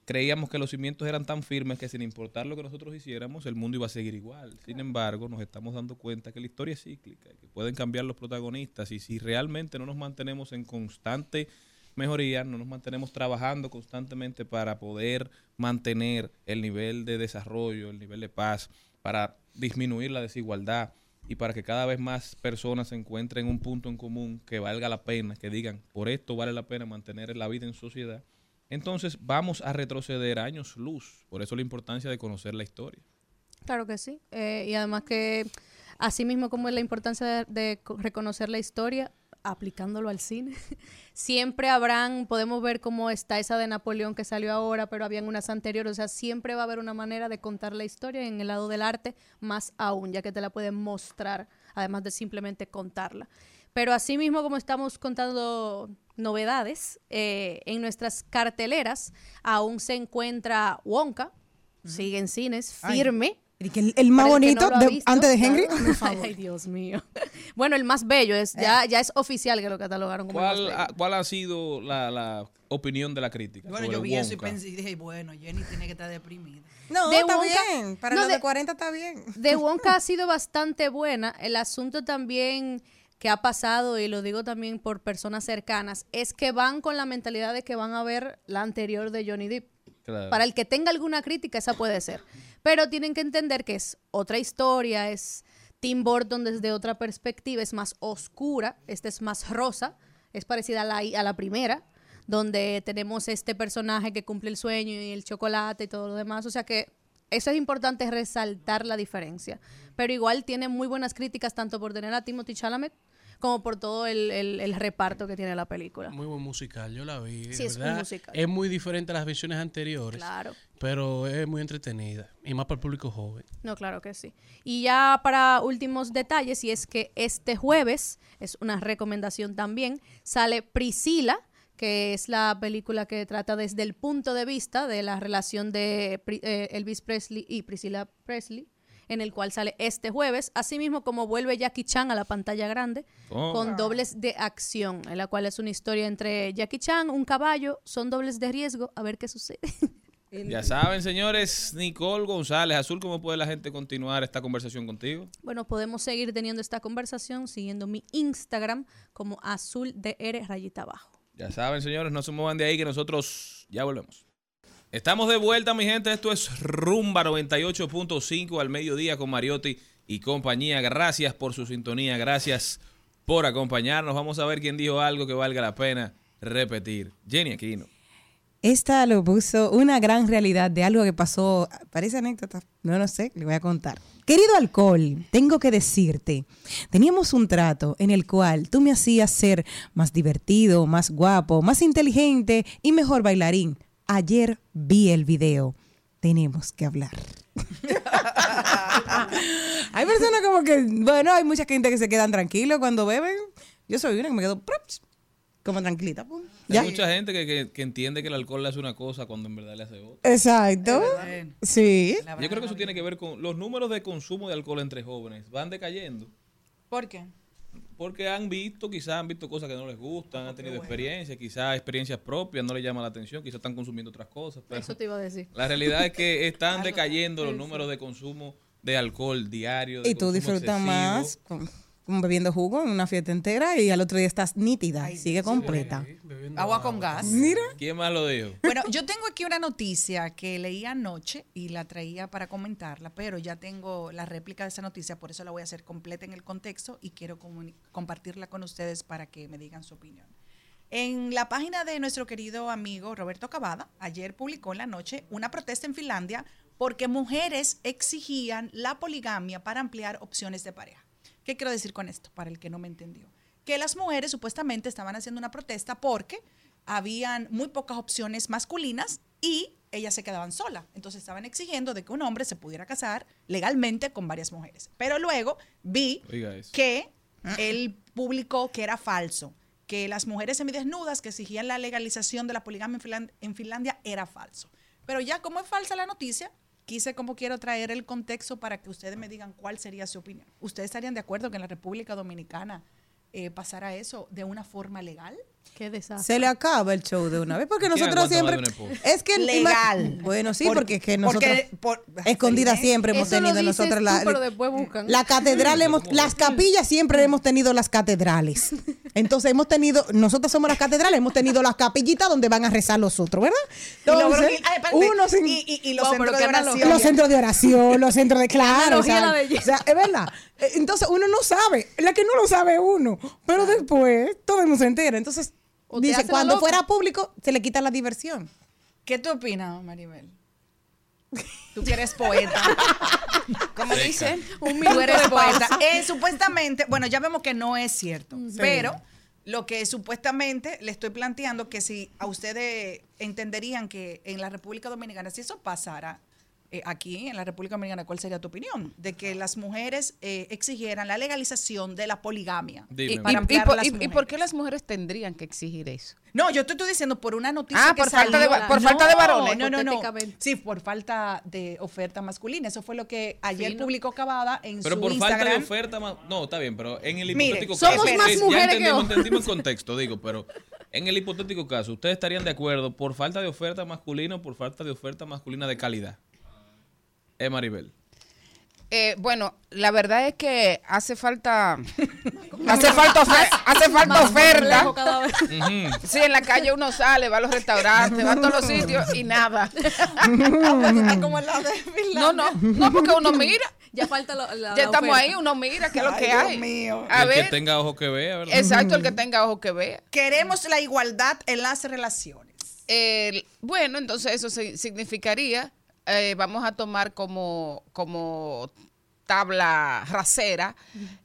creíamos que los cimientos eran tan firmes que sin importar lo que nosotros hiciéramos, el mundo iba a seguir igual. Sin embargo, nos estamos dando cuenta que la historia es cíclica, que pueden cambiar los protagonistas y si realmente no nos mantenemos en constante mejoría, no nos mantenemos trabajando constantemente para poder mantener el nivel de desarrollo, el nivel de paz, para disminuir la desigualdad y para que cada vez más personas encuentren un punto en común que valga la pena, que digan, por esto vale la pena mantener la vida en sociedad, entonces vamos a retroceder años luz. Por eso la importancia de conocer la historia. Claro que sí. Eh, y además que, así mismo como es la importancia de, de co- reconocer la historia, aplicándolo al cine, siempre habrán, podemos ver cómo está esa de Napoleón que salió ahora, pero habían unas anteriores, o sea, siempre va a haber una manera de contar la historia en el lado del arte más aún, ya que te la pueden mostrar, además de simplemente contarla. Pero así mismo como estamos contando novedades, eh, en nuestras carteleras aún se encuentra Wonka, sigue en cines, Ay. firme. Y que el, el más el bonito no de- visto, antes de Henry, claro. por favor. Ay, Dios mío. Bueno, el más bello es ya, ya es oficial que lo catalogaron como el ¿Cuál más ha, bello. cuál ha sido la, la opinión de la crítica? Bueno, yo vi eso y Wonka? pensé y dije, bueno, Jenny tiene que estar deprimida. No, De está Wonka- bien. Para no, los de, de- 40 está bien. De Wonka ha sido bastante buena. El asunto también que ha pasado, y lo digo también por personas cercanas, es que van con la mentalidad de que van a ver la anterior de Johnny Depp. Claro. Para el que tenga alguna crítica, esa puede ser. Pero tienen que entender que es otra historia, es Tim Burton desde otra perspectiva, es más oscura, esta es más rosa, es parecida a la, a la primera, donde tenemos este personaje que cumple el sueño y el chocolate y todo lo demás. O sea que eso es importante resaltar la diferencia. Pero igual tiene muy buenas críticas tanto por tener a Timothy Chalamet como por todo el, el- el reparto que tiene la película. Muy buen musical, yo la vi. Sí, es un musical. Es muy diferente a las versiones anteriores, Claro. pero es muy entretenida y más para el público joven. No, claro que sí. Y ya para últimos detalles, y es que este jueves, es una recomendación también, sale Priscila, que es la película que trata desde el punto de vista de la relación de eh, Elvis Presley y Priscilla Presley, en el cual sale este jueves, asimismo como vuelve Jackie Chan a la pantalla grande, Oh. con dobles de acción, en la cual es una historia entre Jackie Chan, un caballo, son dobles de riesgo, a ver qué sucede. Ya saben, señores, Nicole González, Azul, ¿cómo puede la gente continuar esta conversación contigo? Bueno, podemos seguir teniendo esta conversación siguiendo mi Instagram como azul DR rayita abajo. Ya saben, señores, no se muevan de ahí que nosotros ya volvemos. Estamos de vuelta, mi gente. Esto es Rumba 98.5 al mediodía con Mariotti y compañía. Gracias por su sintonía, gracias por acompañarnos. Vamos a ver quién dijo algo que valga la pena repetir. Jenny Aquino. Esta lo puso una gran realidad de algo que pasó. Parece anécdota. No, no sé, le voy a contar. Querido alcohol, tengo que decirte, teníamos un trato en el cual tú me hacías ser más divertido, más guapo, más inteligente y mejor bailarín. Ayer vi el video. Tenemos que hablar. hay personas como que, bueno, hay mucha gente que se quedan tranquilos cuando beben. Yo soy una que me quedo props, como tranquilita. pum. Ya. Hay mucha gente que, que- que entiende que el alcohol le hace una cosa cuando en verdad le hace otra. Exacto. Sí. Yo creo que eso tiene que ver con los números de consumo de alcohol entre jóvenes. Van decayendo. ¿Por qué? Porque han visto, quizás han visto cosas que no les gustan, han tenido experiencias, quizás experiencias propias, no les llama la atención, quizás están consumiendo otras cosas. Pero Eso te iba a decir. la realidad es que están decayendo los números de consumo de alcohol diario. de Y tú disfrutas excesivo. más con- bebiendo jugo en una fiesta entera y al otro día estás nítida, sigue completa. Sí, Agua con gas. Mira. ¿Quién más lo dijo? Bueno, yo tengo aquí una noticia que leí anoche y la traía para comentarla, pero ya tengo la réplica de esa noticia, por eso la voy a hacer completa en el contexto y quiero compartirla con ustedes para que me digan su opinión. En la página de nuestro querido amigo Roberto Cavada, ayer publicó en la noche una protesta en Finlandia porque mujeres exigían la poligamia para ampliar opciones de pareja. ¿Qué quiero decir con esto? Para el que no me entendió. Que las mujeres supuestamente estaban haciendo una protesta porque habían muy pocas opciones masculinas y ellas se quedaban solas. Entonces estaban exigiendo de que un hombre se pudiera casar legalmente con varias mujeres. Pero luego vi que él publicó que era falso, que las mujeres semidesnudas que exigían la legalización de la poligamia en en Finlandia era falso. Pero ya como es falsa la noticia, quise como quiero traer el contexto para que ustedes me digan cuál sería su opinión. ¿Ustedes estarían de acuerdo que en la República Dominicana eh, pasara eso de una forma legal? Qué desastre. Se le acaba el show de una vez porque ¿Quién nosotros siempre es que Legal. bueno sí Por- porque es que nosotros porque por- escondida Feliz. siempre hemos Eso tenido nosotros tú, la, pero después buscan. la catedral hemos las capillas siempre hemos tenido las catedrales entonces hemos tenido nosotros somos las catedrales hemos tenido las capillitas donde van a rezar los otros verdad entonces bronquil- ay, espérate, uno sin y, y- y los Wow, centros de oración. los centros de oración, los centros de claro. O sea, o sea, es verdad. Eh, Entonces uno no sabe, la que no lo sabe uno, pero después todo el mundo se entera. Entonces O dice, cuando fuera público se le quita la diversión. ¿Qué tú opinas, Maribel? Tú que eres poeta. Como dice, Un minuto eres poeta. Eh, supuestamente, bueno, ya vemos que no es cierto, pero lo que supuestamente le estoy planteando que si a ustedes entenderían que en la República Dominicana, si eso pasara eh, aquí en la República Dominicana, ¿cuál sería tu opinión? De que las mujeres eh, exigieran la legalización de la poligamia. Dime. y, Para y- y ampliar por, las y- y por mujeres. qué las mujeres tendrían que exigir eso? No, yo te estoy diciendo por una noticia Ah, que por falta de por falta de varones. No, no, no. Sí, por falta de oferta masculina. Eso fue lo que ayer Fino. publicó Cavada en Pero su por Instagram. falta de oferta más. No, está bien, pero en el Mire, hipotético somos caso. más sí, mujeres ya que entendimos, hombres. entendimos el contexto, digo, pero en el hipotético caso, ¿ustedes estarían de acuerdo por falta de oferta masculina o por falta de oferta masculina de calidad? Eh, Maribel. Eh, bueno, la verdad es que hace falta hace falta ofe- hace falta oferta. Sí, en la calle uno sale, va a los restaurantes, va a todos los sitios y nada. De No, no, no porque uno mira, Ya falta la, la- ya estamos oferta. ahí, uno mira qué es lo Ay, que Dios hay. mío. A el que tenga ojo que vea, ¿verdad? exacto, el que tenga ojo que vea. Queremos la igualdad en las relaciones. El- bueno, entonces eso si- significaría, eh, vamos a tomar como, como tabla rasera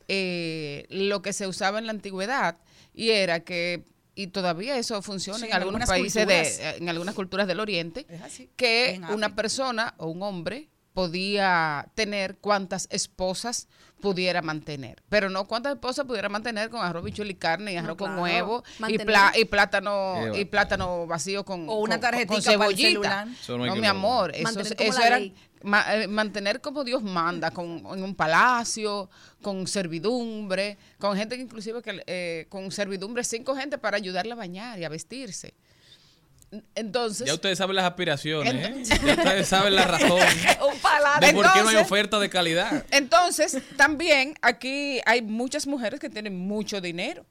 eh, lo que se usaba en la antigüedad y era que, y todavía eso funciona Sí, en en algunos países, culturas. de, en algunas culturas del Oriente, Es así. que una persona o un hombre podía tener cuantas esposas pudiera mantener, pero no cuántas esposas pudiera mantener con arroz, bichuelo y carne y arroz con claro. huevo y, Mantener- y plátano y plátano vacío con O una con- con- tarjetita con para el cebollita. Eso no mi amor, eso, era ma- eh, mantener como Dios manda, con, en un palacio, con servidumbre, con gente que inclusive que eh, con servidumbre, cinco gente para ayudarle a bañar y a vestirse. Entonces, Ya ustedes saben las aspiraciones, ¿eh? Ya ustedes saben la razón un de por qué no hay Entonces- oferta de calidad. Entonces, también aquí hay muchas mujeres que tienen mucho dinero.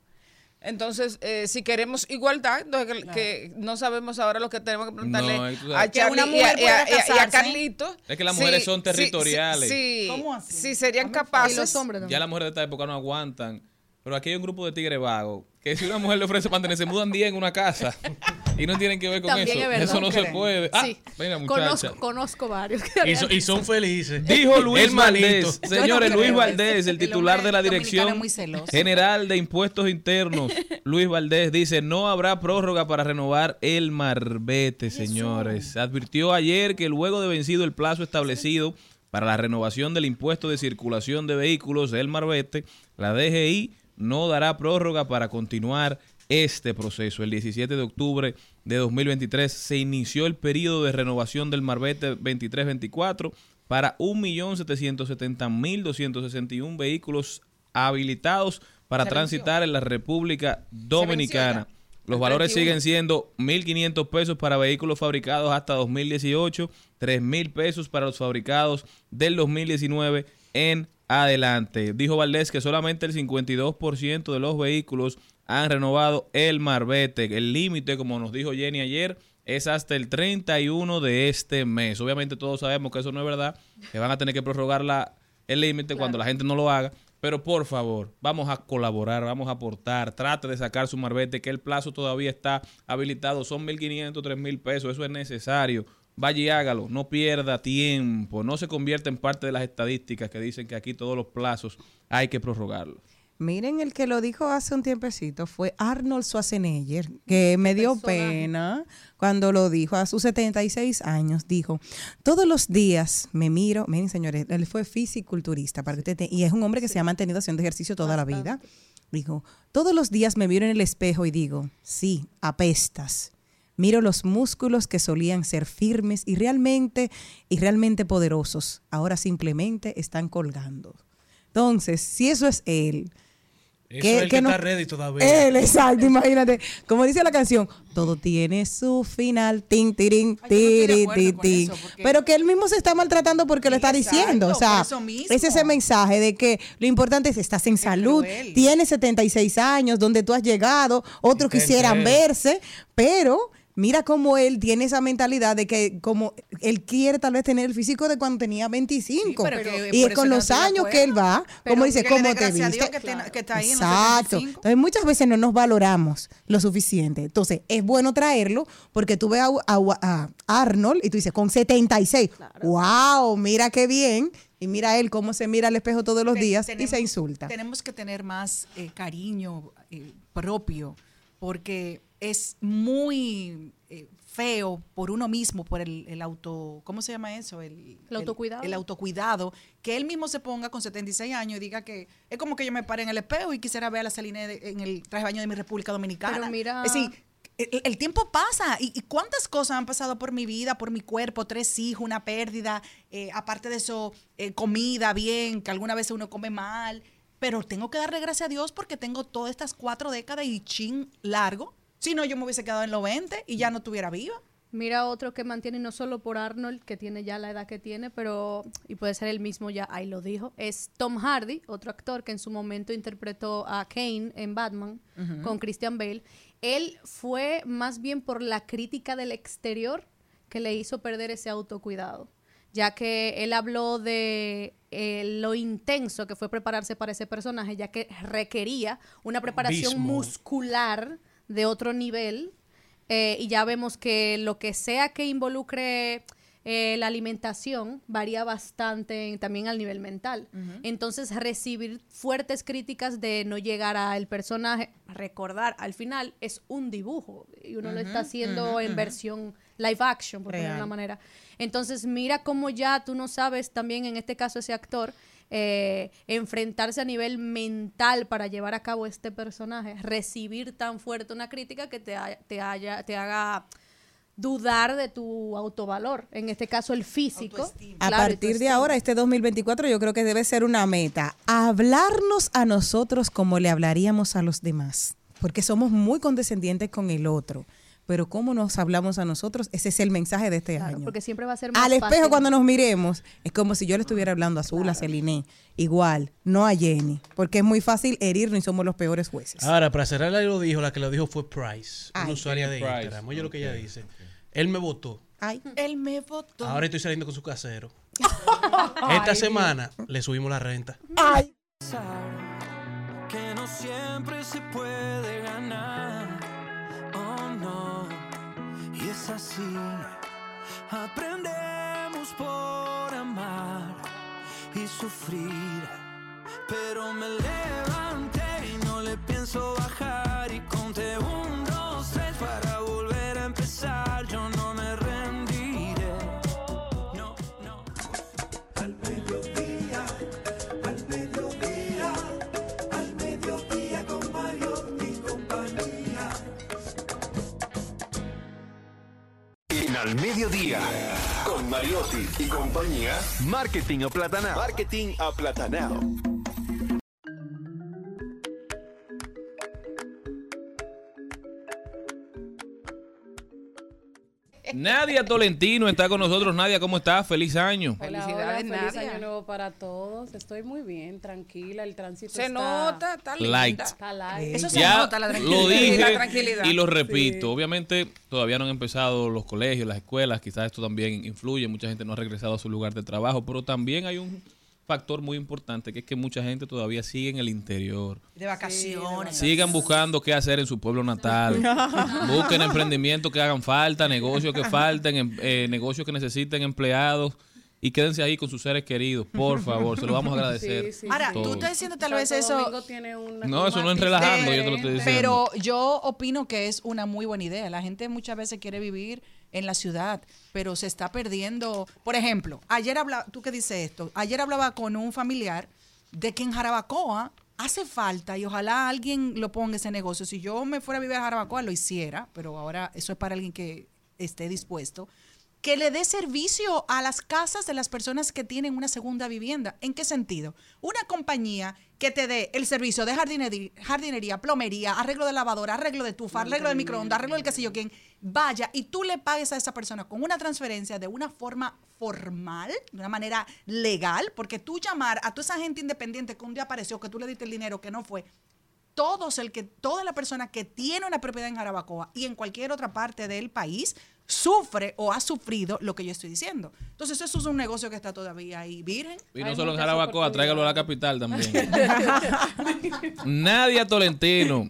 Entonces, eh, si queremos igualdad, entonces que, que no sabemos ahora lo que tenemos que preguntarle No, a Charlie una y a, mujer y a- y a- y a casarse. Carlito. Es que las mujeres son territoriales. Si, ¿Cómo así? si serían capaces. los hombres también. Ya las mujeres de esta época no aguantan. Pero aquí hay un grupo de tigres vagos que si una mujer le ofrece mantenerse, mudan 10 en una casa y no tienen que ver con También eso. es verdad. eso no se puede. Ah, Sí. venga, muchacha. Conozco, conozco varios. Y, so- y son felices. Dijo Luis. Valdés, no señores, Luis. Valdés, el titular de la Dirección. General de Impuestos Internos, Luis Valdés, dice, no habrá prórroga para renovar el marbete, señores. Advirtió ayer que luego de vencido el plazo establecido para la renovación del impuesto de circulación de vehículos, el marbete, la DGI no dará prórroga para continuar este proceso. El 17 de octubre de 2023 se inició el periodo de renovación del Marbete 23-24 para 1.770.261 vehículos habilitados para transitar en la República Dominicana. Los valores siguen siendo 1.500 pesos para vehículos fabricados hasta 2018, 3.000 pesos para los fabricados del 2019 en adelante. Dijo Valdés que solamente el 52% de los vehículos han renovado el marbete. El límite, como nos dijo Jenny ayer, es hasta el 31 de este mes. Obviamente todos sabemos que eso no es verdad, que van a tener que prorrogar la, el límite cuando la gente no lo haga. Pero por favor, vamos a colaborar, vamos a aportar, trate de sacar su marbete, que el plazo todavía está habilitado, son 1.500, 3.000 pesos, eso es necesario. Vaya y hágalo, no pierda tiempo, no se convierta en parte de las estadísticas que dicen que aquí todos los plazos hay que prorrogarlos. Miren, el que lo dijo hace un tiempecito fue Arnold Schwarzenegger, que me dio pena cuando lo dijo a sus 76 años. Dijo, todos los días me miro, miren señores, él fue fisiculturista, para que usted te- y es un hombre que se ha mantenido haciendo ejercicio toda la vida. Dijo, todos los días me miro en el espejo y digo, sí, apestas, Miro los músculos que solían ser firmes y realmente, y realmente poderosos. Ahora simplemente están colgando. Entonces, si eso es él. Eso ¿qué- es el qué que no- está ready todavía. Él, exacto, imagínate. Como dice la canción, todo tiene su final. Tin, tirin, tiri, Pero que él mismo se está maltratando porque lo Sí, está exacto, diciendo. O sea, es ese mensaje de que lo importante es estás en salud, cruel. tienes 76 años, donde tú has llegado, otros Está quisieran verse, pero mira cómo él tiene esa mentalidad de que como él quiere tal vez tener el físico de cuando tenía 25. Sí, pero que y eso con los años que él va, Pero como dice, ¿cómo te viste? que te- que está ahí en los Exacto. 75. Entonces muchas veces no nos valoramos lo suficiente. Entonces es bueno traerlo porque tú ves a, a- a Arnold y tú dices, con 76, wow, mira qué bien. Y mira él cómo se mira al espejo todos los días y se insulta. Tenemos que tener más eh, cariño eh, propio, porque es muy eh, feo por uno mismo, por el, el auto, ¿cómo se llama eso? El, El autocuidado. El, autocuidado, que él mismo se ponga con 76 años y diga que es como que yo me pare en el espejo y quisiera ver a la Saline de- en el traje de baño de mi República Dominicana. Pero mira- Es decir, el, el tiempo pasa y, y cuántas cosas han pasado por mi vida, por mi cuerpo, tres hijos, una pérdida, eh, aparte de eso, eh, comida bien, que alguna vez uno come mal, pero tengo que darle gracias a Dios porque tengo todas estas cuatro décadas y chin largo, si no yo me hubiese quedado en los 20 y ya no estuviera viva. Mira otro que mantiene, y no solo por Arnold, que tiene ya la edad que tiene, pero, y puede ser el mismo ya, ahí lo dijo, es Tom Hardy, otro actor que en su momento interpretó a Kane en Batman con Christian Bale. Él fue más bien por la crítica del exterior que le hizo perder ese autocuidado, ya que él habló de eh, lo intenso que fue prepararse para ese personaje, ya que requería una preparación muscular de otro nivel eh, y ya vemos que lo que sea que involucre eh, la alimentación varía bastante en- también al nivel mental. Entonces, recibir fuertes críticas de no llegar al personaje, recordar, al final es un dibujo y uno lo está haciendo en versión live action, por decirlo de una manera. Entonces, mira cómo ya tú no sabes también, en este caso, ese actor, eh, enfrentarse a nivel mental para llevar a cabo este personaje, recibir tan fuerte una crítica que te, ha- te, haya, te haga dudar de tu autovalor, en este caso el físico. A Claro, partir de ahora, este 2024, yo creo que debe ser una meta. Hablarnos a nosotros como le hablaríamos a los demás. Porque somos muy condescendientes con el otro. Pero cómo nos hablamos a nosotros, ese es el mensaje de este Claro, año. porque siempre va a ser más Al espejo fácil. cuando nos miremos, es como si yo le estuviera hablando a Azul, a Celine. Igual, no a Jenny. Porque es muy fácil herirnos y somos los peores jueces. Ahora, para cerrar, la lo dijo, la que lo dijo fue Price, una Ay. usuaria de Price. Instagram. Oye lo que ella dice. Él me votó. Ay, Él me votó. Ahora estoy saliendo con su casero. Esta semana le subimos la renta. ay. que no siempre se puede ganar. Oh no, y es así. Aprendemos por amar y sufrir. Pero me levanté y no le pienso bajar. Al Mediodía, con Mariotti y compañía, Marketing Aplatanado. Marketing Aplatanado. Nadia Tolentino está con nosotros. Nadia, ¿cómo estás? Feliz año. Hola, Felicidades, hola, feliz Nadia. año nuevo para todos. Estoy muy bien, tranquila. El tránsito Se está, nota, está linda. Light. está light. Eso se Ya nota, la lo tranquilidad. dije La tranquilidad. y lo repito. Obviamente todavía no han empezado los colegios, las escuelas. Quizás esto también influye. Mucha gente no ha regresado a su lugar de trabajo. Pero también hay un factor muy importante que es que mucha gente todavía sigue en el interior. De vacaciones. Sigan buscando qué hacer en su pueblo natal. Busquen emprendimientos que hagan falta, negocios que falten, em- eh, negocios que necesiten empleados. Y quédense ahí con sus seres queridos, por favor. Se lo vamos a agradecer. Sí, sí, Ahora, sí. tú estás diciendo tal vez eso, Domingo tiene una No, eso no es relajando, yo te lo estoy diferente. diciendo. pero yo opino que es una muy buena idea. La gente muchas veces quiere vivir en la ciudad, pero se está perdiendo. Por ejemplo, ayer hablaba, tú que dices esto, ayer hablaba con un familiar de que en Jarabacoa hace falta y ojalá alguien lo ponga ese negocio. Si yo me fuera a vivir a Jarabacoa, lo hiciera, pero ahora eso es para alguien que esté dispuesto. Que le dé servicio a las casas de las personas que tienen una segunda vivienda. ¿En qué sentido? Una compañía que te dé el servicio de jardinería, jardinería plomería, arreglo de lavadora, arreglo de tufa, arreglo de microondas, arreglo del qué quién, vaya y tú le pagues a esa persona con una transferencia de una forma formal, de una manera legal, porque tú llamar a toda esa gente independiente que un día apareció, que tú le diste el dinero, que no fue, todos el que toda la persona que tiene una propiedad en Jarabacoa y en cualquier otra parte del país sufre o ha sufrido lo que yo estoy diciendo. Entonces eso es un negocio que está todavía ahí virgen. Y no solo en Jarabacoa, tráigalo a la capital también. Nadia Tolentino.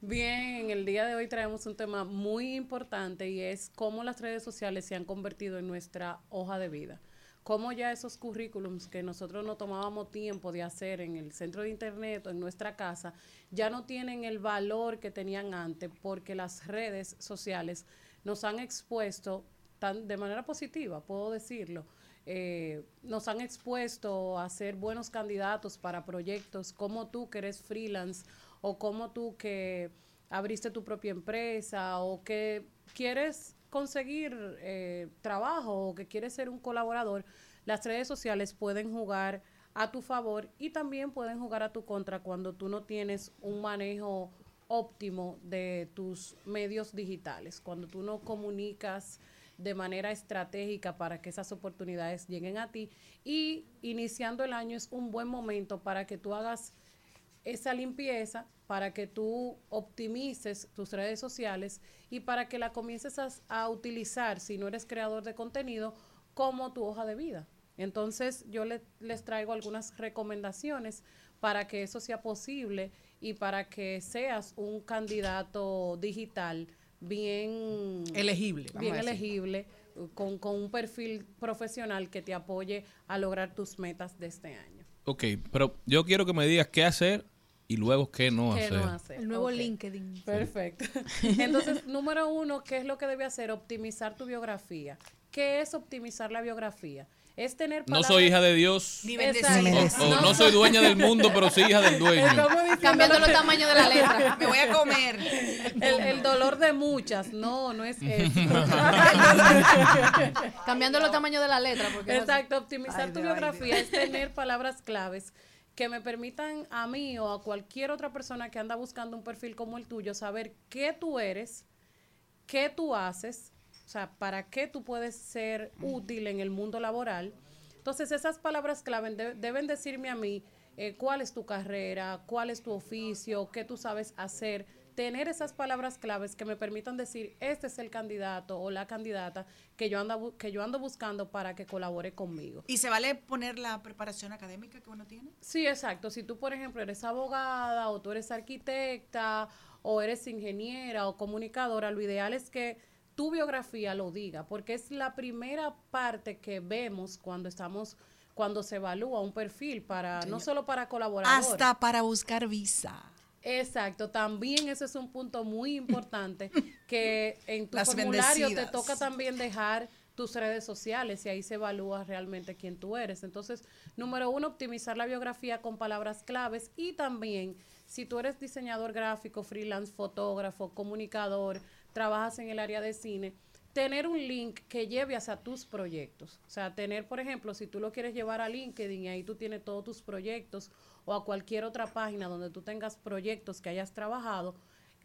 Bien, en el día de hoy traemos un tema muy importante y es cómo las redes sociales se han convertido en nuestra hoja de vida. Cómo ya esos currículums que nosotros no tomábamos tiempo de hacer en el centro de internet o en nuestra casa, ya no tienen el valor que tenían antes porque las redes sociales nos han expuesto tan, de manera positiva, puedo decirlo, eh, nos han expuesto a ser buenos candidatos para proyectos como tú que eres freelance o como tú que abriste tu propia empresa o que quieres conseguir eh, trabajo o que quieres ser un colaborador, las redes sociales pueden jugar a tu favor y también pueden jugar a tu contra cuando tú no tienes un manejo óptimo de tus medios digitales, cuando tú no comunicas de manera estratégica para que esas oportunidades lleguen a ti y iniciando el año es un buen momento para que tú hagas esa limpieza para que tú optimices tus redes sociales y para que la comiences a, utilizar, si no eres creador de contenido, como tu hoja de vida. Entonces yo le- les traigo algunas recomendaciones para que eso sea posible y para que seas un candidato digital bien Elegible, bien elegible, con, con un perfil profesional que te apoye a lograr tus metas de este año. Ok, pero yo quiero que me digas qué hacer y luego qué no ¿Qué hacer. no hacer? El nuevo. LinkedIn. Perfecto. Entonces, número uno, ¿qué es lo que debe hacer? Optimizar tu biografía. ¿Qué es optimizar la biografía? Es tener No palabras... soy hija de Dios. Ni Exacto. bendecida. O, o no soy dueña del mundo, pero sí hija del dueño. Cambiando los tamaños de la letra. Me voy a comer. El, el dolor de muchas. No, no es eso. Cambiando los tamaños de la letra. Porque Exacto, optimizar Ay, tu ay, biografía es tener palabras claves que me permitan a mí o a cualquier otra persona que anda buscando un perfil como el tuyo saber qué tú eres, qué tú haces, o sea, para qué tú puedes ser útil en el mundo laboral. Entonces, esas palabras clave de- deben decirme a mí eh, cuál es tu carrera, cuál es tu oficio, qué tú sabes hacer. Tener esas palabras claves que me permitan decir, este es el candidato o la candidata que yo, ando, que yo ando buscando para que colabore conmigo. ¿Y se vale poner la preparación académica que uno tiene? Sí, exacto. Si tú, por ejemplo, eres abogada o tú eres arquitecta o eres ingeniera o comunicadora, lo ideal es que tu biografía lo diga, porque es la primera parte que vemos cuando estamos cuando se evalúa un perfil para no solo para colaboradores. Hasta para buscar visa. Exacto, también ese es un punto muy importante que en tu Las formulario te toca también dejar tus redes sociales y ahí se evalúa realmente quién tú eres. Entonces, número uno, optimizar la biografía con palabras claves y también si tú eres diseñador gráfico, freelance, fotógrafo, comunicador, trabajas en el área de cine, tener un link que lleve hacia tus proyectos. O sea, tener, por ejemplo, si tú lo quieres llevar a LinkedIn y ahí tú tienes todos tus proyectos o a cualquier otra página donde tú tengas proyectos que hayas trabajado,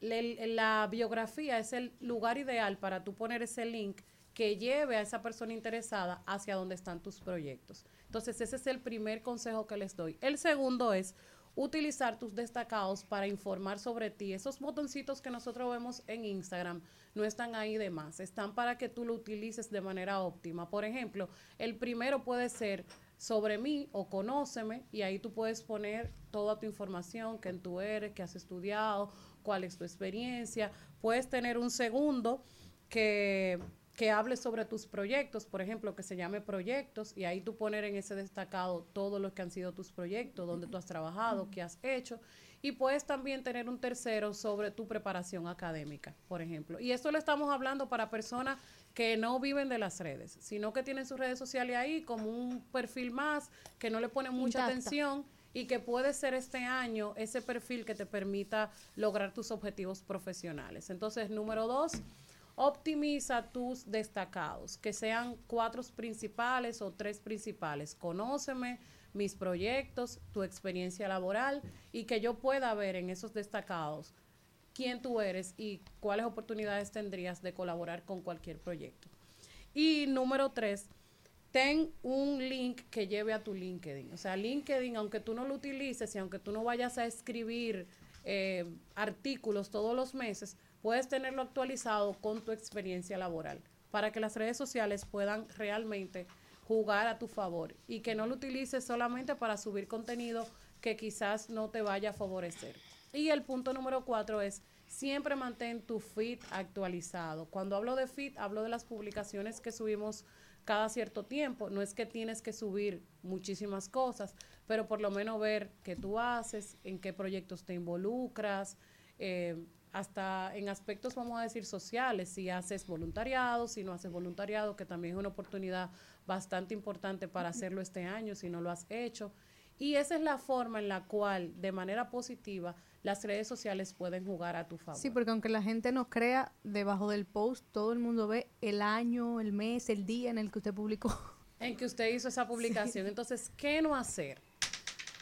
la biografía es el lugar ideal para tú poner ese link que lleve a esa persona interesada hacia donde están tus proyectos. Entonces, ese es el primer consejo que les doy. El segundo es utilizar tus destacados para informar sobre ti. Esos botoncitos que nosotros vemos en Instagram no están ahí de más, están para que tú lo utilices de manera óptima. Por ejemplo, el primero puede ser sobre mí o conóceme y ahí tú puedes poner toda tu información, quién tú eres, qué has estudiado, cuál es tu experiencia. Puedes tener un segundo que que hable sobre tus proyectos, por ejemplo, que se llame proyectos, y ahí tú poner en ese destacado todo lo que han sido tus proyectos, donde tú has trabajado, qué has hecho, y puedes también tener un tercero sobre tu preparación académica, por ejemplo. Y esto lo estamos hablando para personas que no viven de las redes, sino que tienen sus redes sociales ahí como un perfil más, que no le ponen mucha Intacta. atención y que puede ser este año ese perfil que te permita lograr tus objetivos profesionales. Entonces, número dos, optimiza tus destacados, que sean cuatro principales o tres principales. Conóceme, mis proyectos, tu experiencia laboral y que yo pueda ver en esos destacados quién tú eres y cuáles oportunidades tendrías de colaborar con cualquier proyecto. Y número tres, ten un link que lleve a tu LinkedIn. O sea, LinkedIn, aunque tú no lo utilices y aunque tú no vayas a escribir eh, artículos todos los meses, puedes tenerlo actualizado con tu experiencia laboral para que las redes sociales puedan realmente jugar a tu favor y que no lo utilices solamente para subir contenido que quizás no te vaya a favorecer. Y el punto número cuatro es siempre mantén tu feed actualizado. Cuando hablo de feed, hablo de las publicaciones que subimos cada cierto tiempo. No es que tienes que subir muchísimas cosas, pero por lo menos ver qué tú haces, en qué proyectos te involucras, eh, hasta en aspectos, vamos a decir, sociales, si haces voluntariado, si no haces voluntariado, que también es una oportunidad bastante importante para hacerlo este año, si no lo has hecho. Y esa es la forma en la cual, de manera positiva, las redes sociales pueden jugar a tu favor. Sí, porque aunque la gente no crea, debajo del post todo el mundo ve el año, el mes, el día en el que usted publicó. En que usted hizo esa publicación. Entonces, ¿qué no hacer?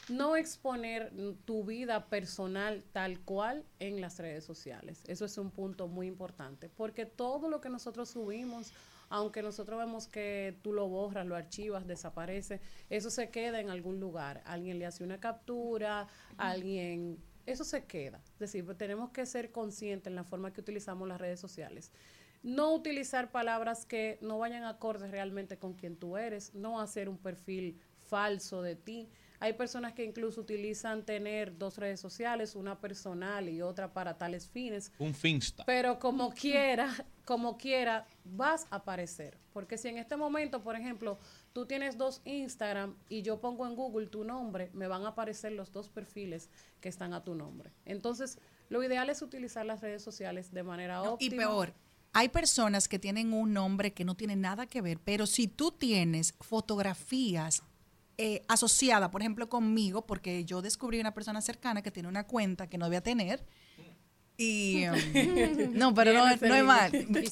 No exponer tu vida personal tal cual en las redes sociales. Eso es un punto muy importante, porque todo lo que nosotros subimos, aunque nosotros vemos que tú lo borras, lo archivas, desaparece, eso se queda en algún lugar. Alguien le hace una captura, alguien eso se queda. Es decir, pues, tenemos que ser conscientes en la forma que utilizamos las redes sociales. No utilizar palabras que no vayan acordes realmente con quien tú eres, no hacer un perfil falso de ti. Hay personas que incluso utilizan tener dos redes sociales, una personal y otra para tales fines. Un Finsta. Pero como quiera, como quiera, vas a aparecer. Porque si en este momento, por ejemplo, tú tienes dos Instagram y yo pongo en Google tu nombre, me van a aparecer los dos perfiles que están a tu nombre. Entonces, lo ideal es utilizar las redes sociales de manera No, y óptima. peor, hay personas que tienen un nombre que no tiene nada que ver, pero si tú tienes fotografías eh, asociadas, por ejemplo, conmigo, porque yo descubrí una persona cercana que tiene una cuenta que no debía tener. Y um, no, pero no, no es mal.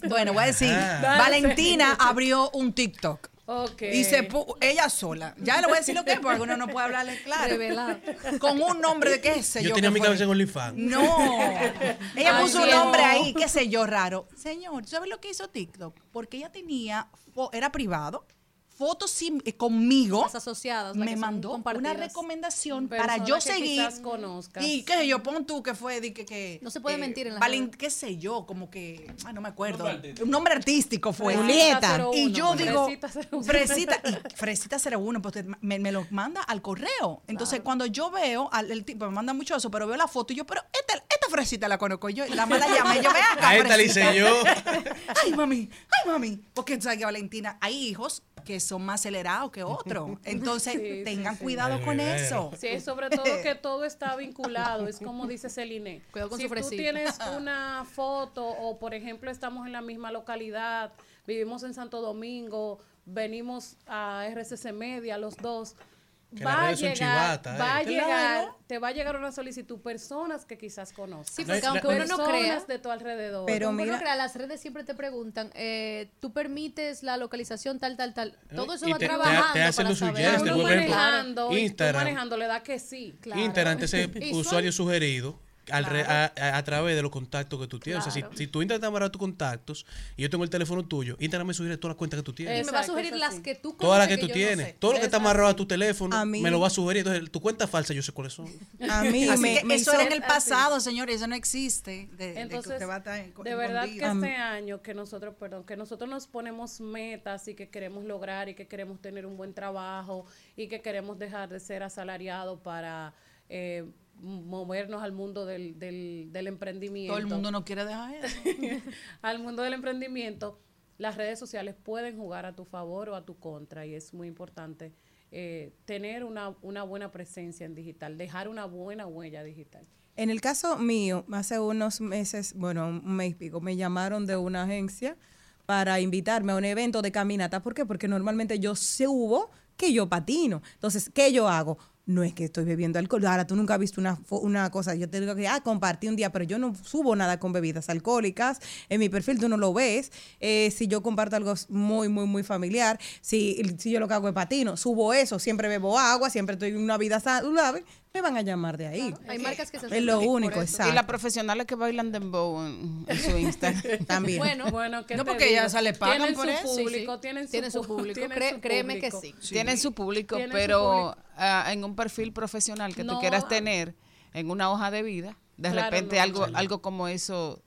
Bueno, voy a decir, Ah. Valentina abrió un TikTok. Ok. Y se ella sola. Ya le voy a decir lo que es, porque uno no puede hablarle claro. Revelado. Con un nombre de qué sé yo. Yo tenía mi fue. cabeza en OnlyFans. No. Ella Ay, puso un nombre ahí, qué sé yo, raro. Señor, ¿sabes lo que hizo TikTok? Porque ella tenía, era privado, fotos sin- eh, conmigo. Las asociadas, las Me mandó una recomendación para yo que seguir. conozcas. Y qué sé yo, pon tú que fue, di que, que No se puede eh, mentir en las Valen- redes. qué sé yo, como que, ah, no me acuerdo. Un nombre artístico fue. Julieta. Y yo digo, Fresita 01. Fresita, y Fresita 01, pues me, me lo manda al correo. Entonces, cuando yo veo, al, el tipo me manda mucho eso, pero veo la foto y yo, pero esta, esta Fresita la conozco yo. La mala llamé, yo, ve acá, A esta le Fresita". hice yo. Ay, mami, ay, mami. Porque sabes que Valentina, hay hijos que son más acelerados que otros. Entonces, Sí, tengan sí, sí. cuidado con eso. Sí, sobre todo que todo está vinculado, es como dice Celine. Cuidado con si su tú tienes una foto o, por ejemplo, estamos en la misma localidad, vivimos en Santo Domingo, venimos a RCC Media los dos, Que va a llegar, chivatas, va a eh. llegar, Claro. te va a llegar una solicitud, personas que quizás conozcas. Sí, porque aunque la- uno no crea, de tu alrededor. Pero uno mira- crea, las redes siempre te preguntan, eh, tú permites la localización tal, tal, tal. Todo eso Y va te- te- trabajando te hacen para los saber. uno manejando, Instagram. manejando le da que sí. Claro. Instagram te Y usuario sugerido al re- a, a- a través de los contactos que tú tienes. O sea, si, si tú Instagram te amarra tus contactos y yo tengo el teléfono tuyo, Instagram me sugiere todas las cuentas que tú Y tienes. me va a sugerir las que tú conoces Todas las que tú yo no tienes. sé. Todo lo que está amarrado a tu teléfono A mí- me lo va a sugerir. Entonces, tu cuenta falsa, yo sé cuáles son. A mí Así me, que me eso era en hizo- el pasado, señores, eso no existe. De, de que Entonces, usted va a estar de verdad que este año que nosotros, perdón, que nosotros nos ponemos metas y que queremos lograr y que queremos tener un buen trabajo y que queremos dejar de ser asalariados para eh, movernos al mundo del, del, del emprendimiento. Todo el mundo no quiere dejar eso. al mundo del emprendimiento, las redes sociales pueden jugar a tu favor o a tu contra y es muy importante eh, tener una, una buena presencia en digital, dejar una buena huella digital. En el caso mío, hace unos meses, bueno, un mes y pico, me llamaron de una agencia para invitarme a un evento de caminata. ¿Por qué? Porque normalmente yo subo que yo patino. Entonces, ¿qué yo hago? No es que estoy bebiendo alcohol. Ahora tú nunca has visto una, una cosa, yo te digo que, ah, compartí un día, pero yo no subo nada con bebidas alcohólicas. En mi perfil tú no lo ves. Eh, si yo comparto algo muy, muy, muy familiar, si, si yo lo que hago es patino, subo eso, siempre bebo agua, siempre estoy en una vida saludable, me van a llamar de ahí. Hay marcas que se Es lo único, exacto. Y las profesionales que bailan dembow en, en su Instagram. También. Bueno, Bueno, ¿qué No, porque ya se le pagan Tienen por su eso. Sí, público, sí. tienen su, Tienen su pu- público. tienen Cré- su créeme que público. sí. Tienen su público, Tienen su pero público. ah, en un perfil profesional que tú No, quieras ah. tener en una hoja de vida, de Claro, repente no, algo, no. algo como eso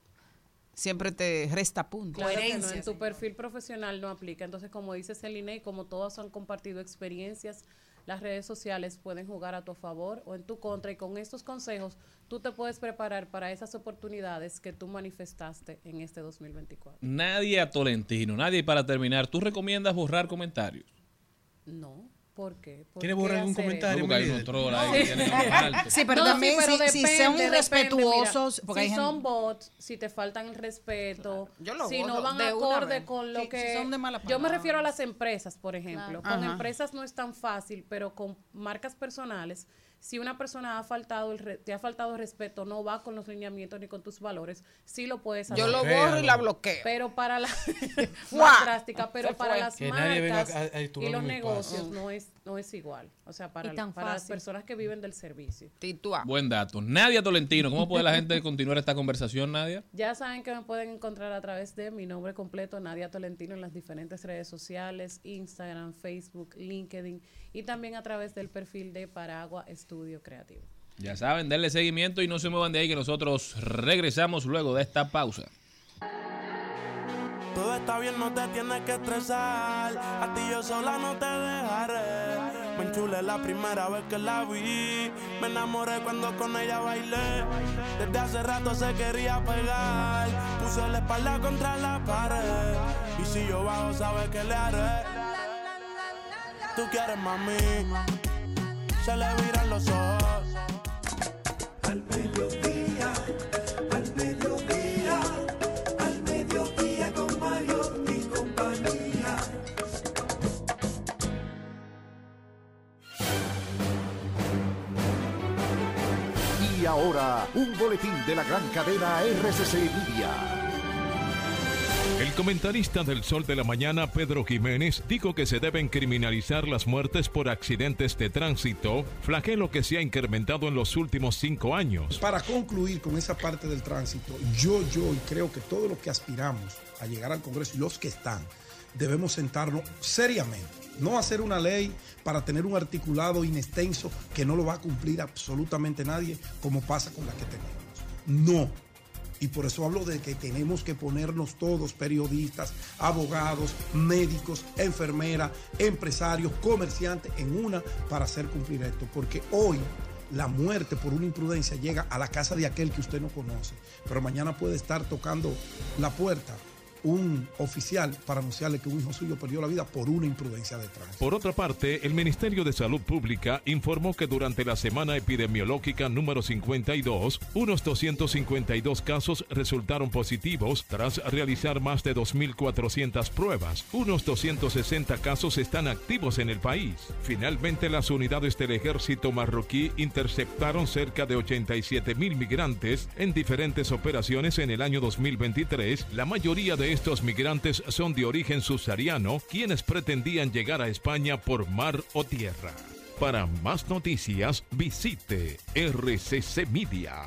siempre te resta puntos. Claro que no, en tu perfil profesional no aplica. Entonces, como dice Celine, y como todos han compartido experiencias, las redes sociales pueden jugar a tu favor o en tu contra. Y con estos consejos, tú te puedes preparar para esas oportunidades que tú manifestaste en este 2024. Nadia Tolentino, nadie para terminar, ¿tú recomiendas borrar comentarios? No, ¿por qué? ¿Por ¿Quiere borrar algún comentario? No, porque hay trolls ahí que. Sí, pero No, también sí, pero si, si depende, son depende, irrespetuosos, mira, porque si hay gente- son bots, si te faltan el respeto, Yo lo si no van acorde con lo Sí, que... si son de mala yo me refiero a las empresas, por ejemplo. Claro. Con Ajá. empresas no es tan fácil, pero con marcas personales, si una persona ha faltado el re- te ha faltado respeto, no va con los lineamientos ni con tus valores, sí lo puedes hacer. Yo lo borro y la bloqueo. Pero para la drástica, pero para las Que nadie venga marcas a- a disturbar y los negocios no es no es igual, o sea, para, para las personas que viven del servicio. Titúa. Buen dato. Nadia Tolentino, ¿cómo puede la gente continuar esta conversación, Nadia? Ya saben que me pueden encontrar a través de mi nombre completo, Nadia Tolentino, en las diferentes redes sociales, Instagram, Facebook, LinkedIn y también a través del perfil de Paragua Estudio Creativo. Ya saben, denle seguimiento y no se muevan de ahí que nosotros regresamos luego de esta pausa. Todo está bien, no te tienes que estresar. A ti yo sola no te dejaré. Me enchulé la primera vez que la vi. Me enamoré cuando con ella bailé. Desde hace rato se quería pegar. Puse la espalda contra la pared. Y si yo bajo, sabes que le haré. Tú quieres mami. Se le viran los ojos. Al mediodía, al mediodía, al mediodía con Mario y compañía. Y ahora, un boletín de la gran cadena RCC Media. Comentarista del Sol de la Mañana, Pedro Jiménez, dijo que se deben criminalizar las muertes por accidentes de tránsito, flagelo que se ha incrementado en los últimos cinco años. Para concluir con esa parte del tránsito, yo, yo y creo que todos los que aspiramos a llegar al Congreso y los que están, debemos sentarnos seriamente. No hacer una ley para tener un articulado inextenso que no lo va a cumplir absolutamente nadie, como pasa con la que tenemos. No. Y por eso hablo de que tenemos que ponernos todos, periodistas, abogados, médicos, enfermeras, empresarios, comerciantes, en una para hacer cumplir esto. Porque hoy la muerte por una imprudencia llega a la casa de aquel que usted no conoce. Pero mañana puede estar tocando la puerta un oficial para anunciarle que un hijo suyo perdió la vida por una imprudencia de tránsito. Por otra parte, el Ministerio de Salud Pública informó que durante la semana epidemiológica número 52, unos 252 casos resultaron positivos tras realizar más de 2.400 pruebas. Unos 260 casos están activos en el país. Finalmente, las unidades del ejército marroquí interceptaron cerca de 87.000 migrantes en diferentes operaciones en el año 2023. La mayoría de estos migrantes son de origen subsahariano, quienes pretendían llegar a España por mar o tierra. Para más noticias, visite rccmedia.com.do.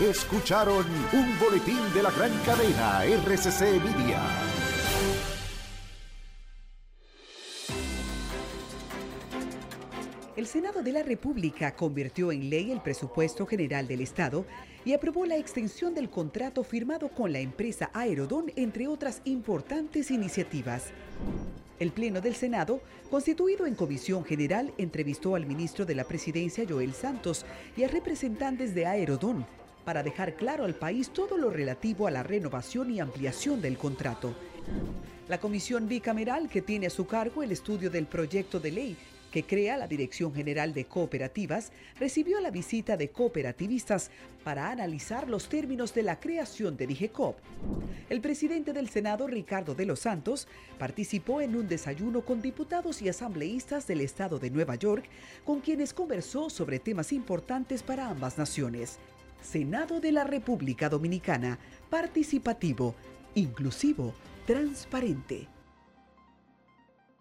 Escucharon un boletín de la gran cadena RCC Media. El Senado de la República convirtió en ley el presupuesto general del Estado y aprobó la extensión del contrato firmado con la empresa Aerodón, entre otras importantes iniciativas. El Pleno del Senado, constituido en comisión general, entrevistó al ministro de la Presidencia, Joel Santos, y a representantes de Aerodón para dejar claro al país todo lo relativo a la renovación y ampliación del contrato. La comisión bicameral que tiene a su cargo el estudio del proyecto de ley que crea la Dirección General de Cooperativas, recibió la visita de cooperativistas para analizar los términos de la creación de DIGECOP. El presidente del Senado, Ricardo de los Santos, participó en un desayuno con diputados y asambleístas del estado de Nueva York, con quienes conversó sobre temas importantes para ambas naciones. Senado de la República Dominicana, participativo, inclusivo, transparente.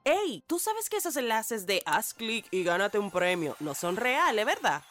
¡Ey! ¿Tú sabes que esos enlaces de haz clic y gánate un premio no son reales, verdad?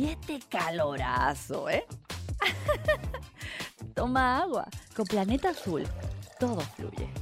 este calorazo, ¿eh? Toma agua. Con Planeta Azul, todo fluye.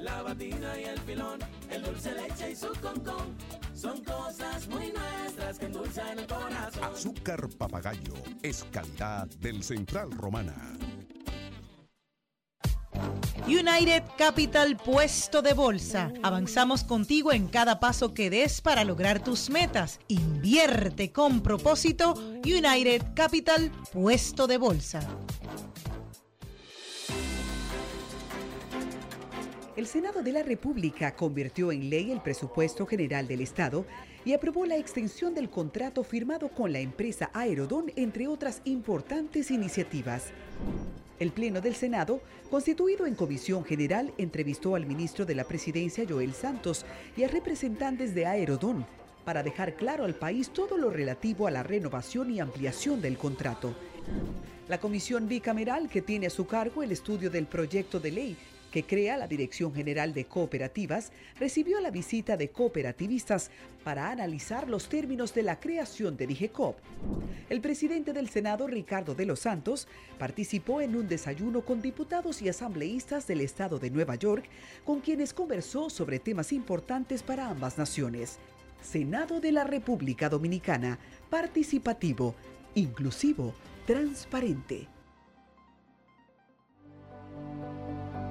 la batina y el filón, el dulce leche y su concón. Son cosas muy nuestras que endulzan el corazón. Azúcar papagayo es calidad del Central Romana. United Capital Puesto de Bolsa. Avanzamos contigo en cada paso que des para lograr tus metas. Invierte con propósito. United Capital Puesto de Bolsa. El Senado de la República convirtió en ley el presupuesto general del Estado y aprobó la extensión del contrato firmado con la empresa Aerodón, entre otras importantes iniciativas. El Pleno del Senado, constituido en comisión general, entrevistó al ministro de la Presidencia, Joel Santos, y a representantes de Aerodón para dejar claro al país todo lo relativo a la renovación y ampliación del contrato. La comisión bicameral que tiene a su cargo el estudio del proyecto de ley que crea la Dirección General de Cooperativas, recibió la visita de cooperativistas para analizar los términos de la creación de DIGECOP. El presidente del Senado, Ricardo de los Santos, participó en un desayuno con diputados y asambleístas del estado de Nueva York, con quienes conversó sobre temas importantes para ambas naciones. Senado de la República Dominicana, participativo, inclusivo, transparente.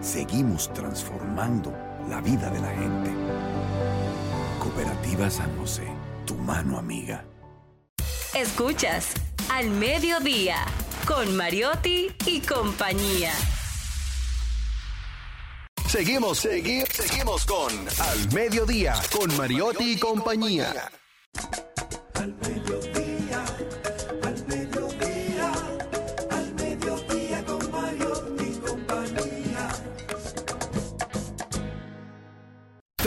seguimos transformando la vida de la gente. Cooperativa San José, tu mano amiga. Escuchas Al Mediodía con Mariotti y compañía. Seguimos, seguimos, seguimos con Al Mediodía con Mariotti y compañía. Al mediodía,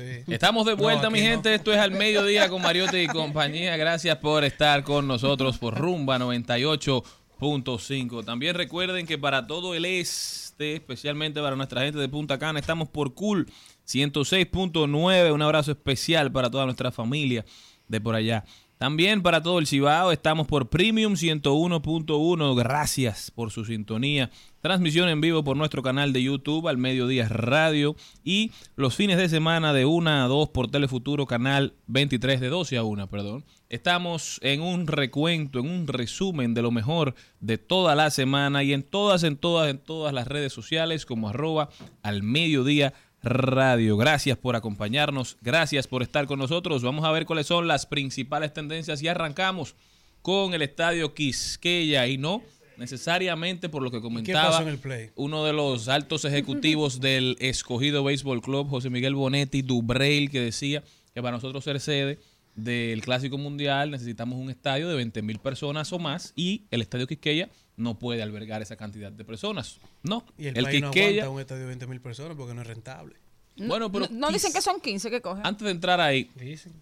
Estamos de vuelta, No, mi no. gente. Esto es al mediodía con Mariotti y compañía. Gracias por estar con nosotros por Rumba 98.5. También recuerden que para todo el este, especialmente para nuestra gente de Punta Cana, estamos por Cool 106.9. Un abrazo especial para toda nuestra familia de por allá También para todo el Cibao estamos por Premium 101.1. Gracias por su sintonía. Transmisión en vivo por nuestro canal de YouTube al Mediodía Radio y los fines de semana de 1 a 2 por Telefuturo canal 23 de 12 a 1, perdón. Estamos en un recuento, en un resumen de lo mejor de toda la semana y en todas, en todas, en todas las redes sociales como arroba al Mediodía Radio. Gracias por acompañarnos, gracias por estar con nosotros. Vamos a ver cuáles son las principales tendencias y arrancamos con el estadio Quisqueya y no necesariamente por lo que comentaba pasó en el play? uno de los altos ejecutivos del escogido Baseball Club, José Miguel Bonetti Dubreil, que decía que para nosotros ser sede del Clásico Mundial necesitamos un estadio de 20 mil personas o más y el estadio Quisqueya no puede albergar esa cantidad de personas. No, Y el, el país no Quisqueya, aguanta un estadio de 20 mil personas porque no es rentable. Bueno, pero No, no dicen que son 15 que cogen. antes de entrar ahí, Dicen.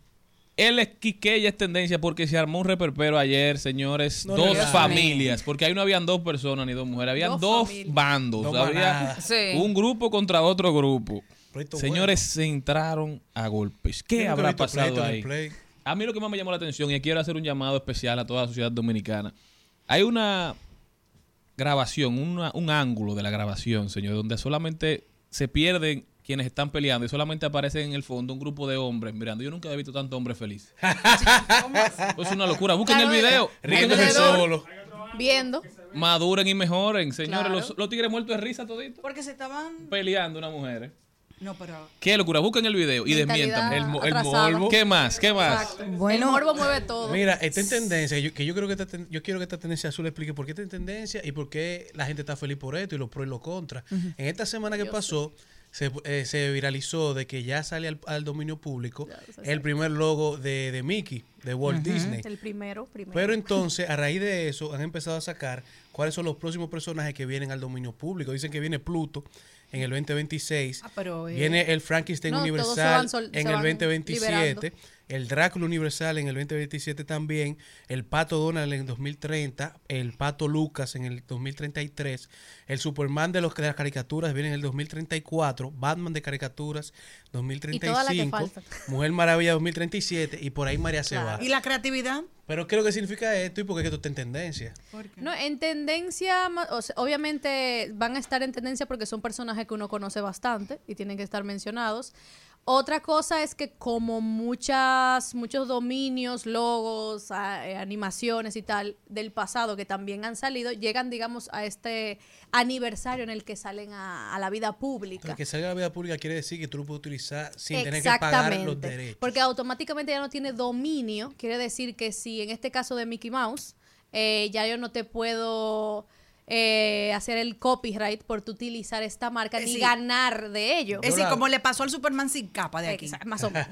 El Quisqueya es tendencia porque se armó un reperpero ayer, señores, No, dos no, no. familias, porque ahí no habían dos personas ni dos mujeres, habían Dos bandos, Dos había. Sí. un grupo contra otro grupo. Señores, se entraron a golpes. ¿Qué habrá pasado ahí? play. A mí lo que más me llamó la atención y quiero hacer un llamado especial a toda la sociedad dominicana. Hay una grabación, una- un ángulo de la grabación, señor, donde solamente se pierden quienes están peleando y solamente aparece en el fondo un grupo de hombres mirando. Yo nunca he visto tanto hombre feliz. es una locura. Busquen el video. Riéndose solo. Viendo. Maduren y mejoren, señores. Claro. Los, los tigres muertos de risa toditos. Porque se estaban. Peleando una mujer. No, pero. Qué locura. Busquen el video y desmientan. El mo- el morbo. ¿Qué más? ¿Qué más? Exacto. el morbo mueve todo. Mira, está en tendencia, yo, que yo creo que esta ten- yo quiero que esta tendencia azul explique por qué está en tendencia y por qué la gente está feliz por esto y los pro y los contra. Ujú. En esta semana que pasó, se, eh, se viralizó de que ya sale al, al dominio público el primer logo de, de Mickey, de Walt. Disney. El primero, primero. Pero entonces, a raíz de eso, han empezado a sacar cuáles son los próximos personajes que vienen al dominio público. Dicen que viene Pluto en el 2026. Ah, pero, eh, viene el Frankenstein No, Universal sol- en el van 2027. liberando. El Drácula Universal en el 2027 también. El Pato Donald en el 2030. El Pato Lucas en el 2033. El Superman de, los, de las caricaturas viene en el 2034. Batman de caricaturas 2035. faltan. Mujer Maravilla 2037. Y por ahí María se va. ¿Y la creatividad? Pero ¿qué es lo que significa esto y por qué es que esto está en tendencia? No, en tendencia, o sea, obviamente van a estar en tendencia porque son personajes que uno conoce bastante y tienen que estar mencionados. Otra cosa es que como muchas, muchos dominios, logos, eh, animaciones y tal del pasado que también han salido, llegan, digamos, a este aniversario en el que salen a, a la vida pública. Entonces, que salga a la vida pública quiere decir que tú lo puedes utilizar sin tener que pagar los derechos. Porque automáticamente ya no tiene dominio. Quiere decir que si en este caso de Mickey Mouse, eh, ya yo no te puedo eh, hacer el copyright por tu utilizar esta marca Eh, ni sí. ganar de ello. Es decir, como le pasó al Superman sin capa de aquí. Exacto, más o menos.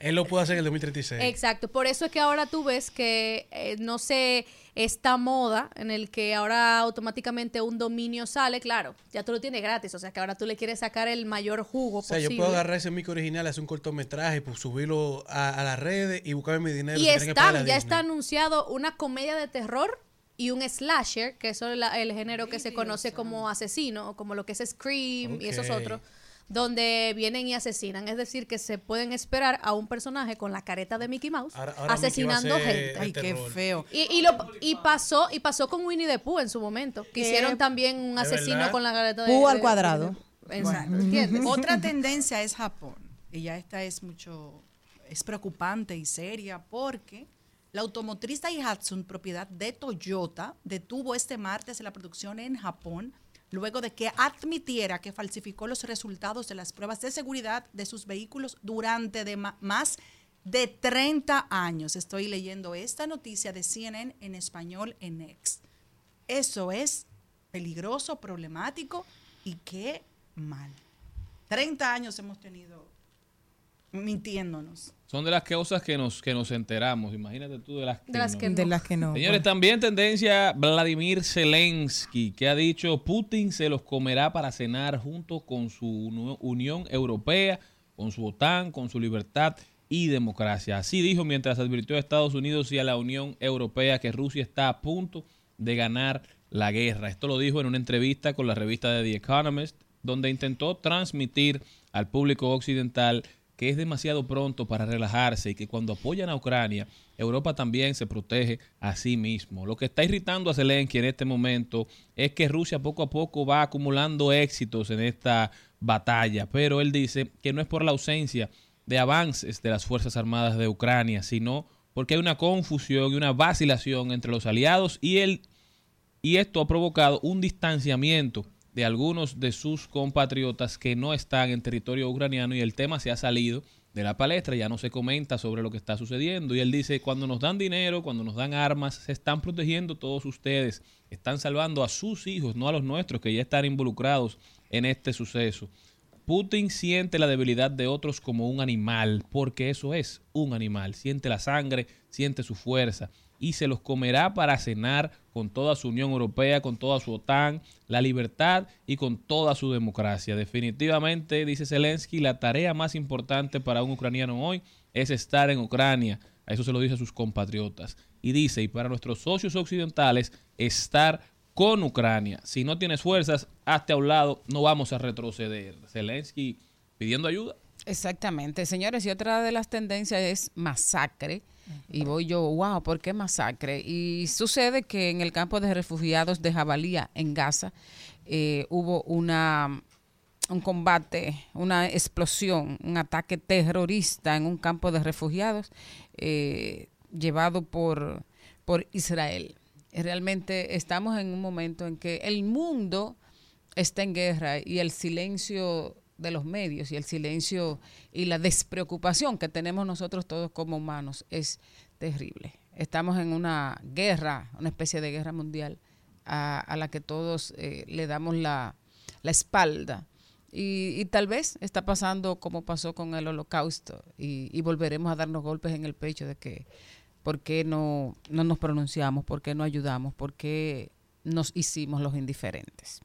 Él lo puede hacer en el 2036. Exacto, por eso es que ahora tú ves que eh, no sé esta moda en el que ahora automáticamente un dominio sale, claro, ya tú lo tienes gratis, o sea que ahora tú le quieres sacar el mayor jugo O sea, posible. yo puedo agarrar ese micro original, hacer un cortometraje, pues subirlo a, a las redes y buscarme mi dinero. Y están, ya Disney. está anunciado una comedia de terror y un slasher, que es el, el género que se conoce como asesino, o como lo que es Scream y esos otros, donde vienen y asesinan. Es decir, que se pueden esperar a un personaje con la careta de Mickey Mouse Ahora- ahora asesinando gente. Ay, qué feo. Y, y, lo, y pasó y pasó con Winnie the Pooh en su momento, que ¿Qué? hicieron también un ¿De asesino con la careta de Pooh al cuadrado. de- Exacto, ¿entiendes? Otra tendencia es Japón. Y ya esta es mucho, es preocupante y seria porque la automotriz Daihatsu, propiedad de Toyota, detuvo este martes la producción en Japón luego de que admitiera que falsificó los resultados de las pruebas de seguridad de sus vehículos durante más de 30 años. Estoy leyendo esta noticia de CNN en español en X. Eso es peligroso, problemático y qué mal. 30 años hemos tenido mintiéndonos. Son de las cosas que nos, que nos enteramos. Imagínate tú de las que, De las no. que no. De las que no. Señores, también tendencia Vladimir Zelensky, que ha dicho Putin se los comerá para cenar junto con su Unión Europea, con su OTAN, con su libertad y democracia. Así dijo mientras advirtió a Estados Unidos y a la Unión Europea que Rusia está a punto de ganar la guerra. Esto lo dijo en una entrevista con la revista de The Economist, donde intentó transmitir al público occidental que es demasiado pronto para relajarse y que cuando apoyan a Ucrania, Europa también se protege a sí mismo. Lo que está irritando a Zelensky en este momento es que Rusia poco a poco va acumulando éxitos en esta batalla, pero él dice que no es por la ausencia de avances de las Fuerzas Armadas de Ucrania, sino porque hay una confusión y una vacilación entre los aliados y él y esto ha provocado un distanciamiento de algunos de sus compatriotas que no están en territorio ucraniano y el tema se ha salido de la palestra, ya no se comenta sobre lo que está sucediendo y él dice, cuando nos dan dinero, cuando nos dan armas, se están protegiendo todos ustedes, están salvando a sus hijos, no a los nuestros que ya están involucrados en este suceso. Putin siente la debilidad de otros como un animal, porque eso es un animal, siente la sangre, siente su fuerza y se los comerá para cenar con toda su Unión Europea, con toda su OTAN, la libertad y con toda su democracia. Definitivamente, dice Zelensky, la tarea más importante para un ucraniano hoy es estar en Ucrania. A eso se lo dice a sus compatriotas. Y dice, y para nuestros socios occidentales, estar con Ucrania. Si no tienes fuerzas, hazte a un lado, no vamos a retroceder. Zelensky pidiendo ayuda. Exactamente, señores, y otra de las tendencias es masacre. Y voy yo, wow, ¿por qué masacre? Y sucede que en el campo de refugiados de Jabalía, en Gaza, eh, hubo una un combate, una explosión, un ataque terrorista en un campo de refugiados eh, llevado por, por Israel. Realmente estamos en un momento en que el mundo está en guerra y el silencio de los medios y el silencio y la despreocupación que tenemos nosotros todos como humanos es terrible. Estamos en una guerra, una especie de guerra mundial a, la que todos eh, le damos la, espalda. Y, tal vez está pasando como pasó con el holocausto y, volveremos a darnos golpes en el pecho de que por qué no, no nos pronunciamos, por qué no ayudamos, por qué nos hicimos los indiferentes.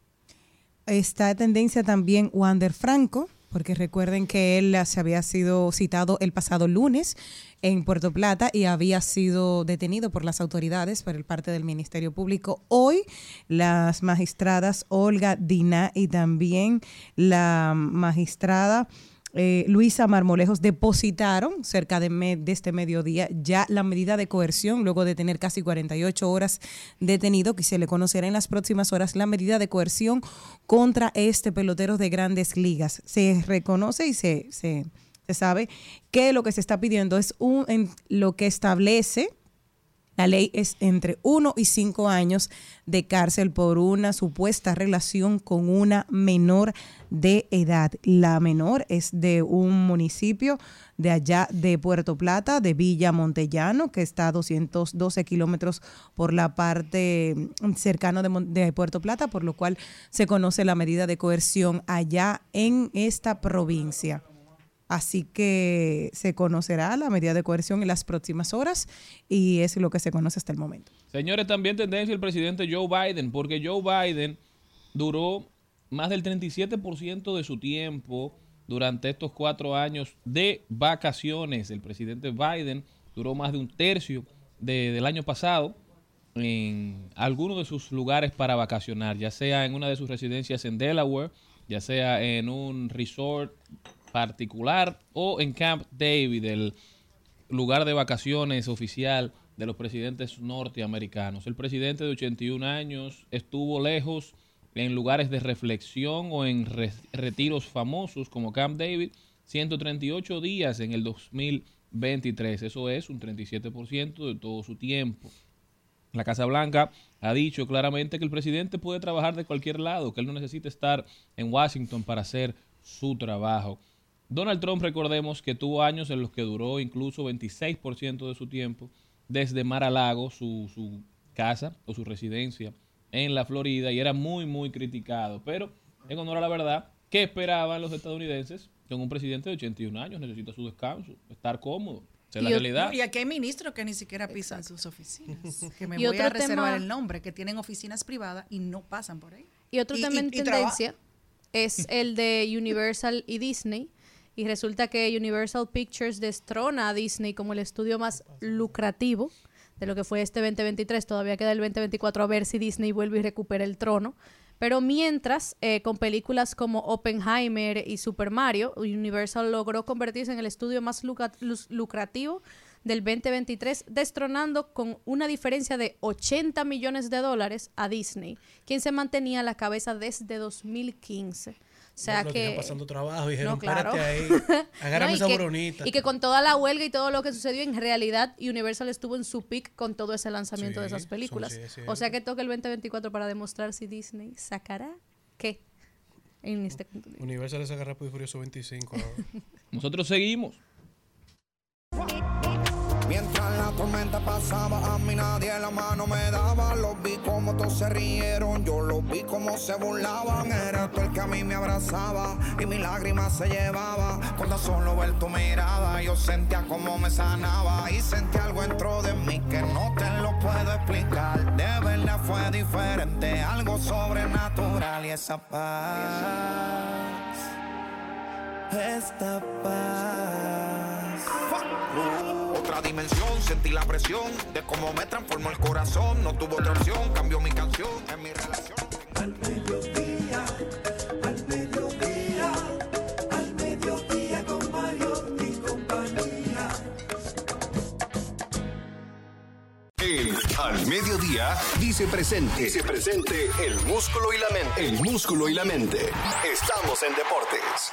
Está tendencia también Wander Franco, porque recuerden que él se había sido citado el pasado lunes en Puerto Plata y había sido detenido por las autoridades por el parte del Ministerio Público. Hoy las magistradas Olga Dina y también la magistrada eh, Luisa Marmolejos depositaron cerca de, este mediodía ya la medida de coerción, luego de tener casi 48 horas detenido, que se le conocerá en las próximas horas la medida de coerción contra este pelotero de grandes ligas. Se reconoce y se, se, se sabe que lo que se está pidiendo es un, en lo que establece la ley es entre uno y cinco años de cárcel por una supuesta relación con una menor de edad. La menor es de un municipio de allá de Puerto Plata, de Villa Montellano, que está a 212 kilómetros por la parte cercana de, de Puerto Plata, por lo cual se conoce la medida de coerción allá en esta provincia. Así que se conocerá la medida de coerción en las próximas horas y es lo que se conoce hasta el momento. Señores, también tendencia el presidente Joe Biden, porque Joe Biden duró más del 37% de su tiempo durante estos cuatro años de vacaciones. El presidente Biden duró más de un tercio del año pasado en algunos de sus lugares para vacacionar, ya sea en una de sus residencias en Delaware, ya sea en un resort particular o en Camp David, el lugar de vacaciones oficial de los presidentes norteamericanos. El presidente de 81 años estuvo lejos en lugares de reflexión o en retiros famosos como Camp David 138 días en el 2023. Eso es un 37% de todo su tiempo. La Casa Blanca ha dicho claramente que el presidente puede trabajar de cualquier lado, que él no necesita estar en Washington para hacer su trabajo. Donald Trump, recordemos que tuvo años en los que duró incluso 26% de su tiempo desde Mar-a-Lago, su, su casa o su residencia en la Florida, y era muy, muy criticado. Pero, en honor a la verdad, ¿qué esperaban los estadounidenses? Con un presidente de 81 años necesita su descanso, estar cómodo. Es la realidad. Y aquí hay ministros que ni siquiera pisan sus oficinas. Que me voy a reservar el nombre, que tienen oficinas privadas y no pasan por ahí. Y otro tema en tendencia es el de Universal y Disney y resulta que Universal Pictures destrona a Disney como el estudio más lucrativo de lo que fue este 2023. Todavía queda el 2024 a ver si Disney vuelve y recupera el trono. Pero mientras, eh, con películas como Oppenheimer y Super Mario, Universal logró convertirse en el estudio más lucrativo del 2023, destronando con una diferencia de 80 millones de dólares a Disney, quien se mantenía a la cabeza desde 2015. O sea Lo que... pasando trabajo y dijeron, No, claro. "Espérate ahí, agárrame esa que- boronita". Y que con toda la huelga y todo lo que sucedió, en realidad Universal estuvo en su peak con todo ese lanzamiento de esas son- películas. sí, es o sea que toca el 2024 para demostrar si Disney sacará qué en este contenido. Universal es agarrar Rápido y Furioso 25 ahora. Nosotros seguimos. Mientras la tormenta pasaba, a mí nadie la mano me daba. Los vi como todos se rieron, yo los vi como se burlaban. Era tú el que a mí me abrazaba y mi lágrima se llevaba. Cuando solo ver tu mirada, yo sentía como me sanaba. Y sentí algo dentro de mí que no te lo puedo explicar. De verdad fue diferente, algo sobrenatural. Y esa paz, esta paz. Uh, otra dimensión, sentí la presión de cómo me transformó el corazón. No tuvo otra opción, cambió mi canción en mi relación. Al mediodía, al mediodía, al mediodía con Mario y compañía. El Al Mediodía dice presente. Dice presente el músculo y la mente. El músculo y la mente. Estamos en deportes.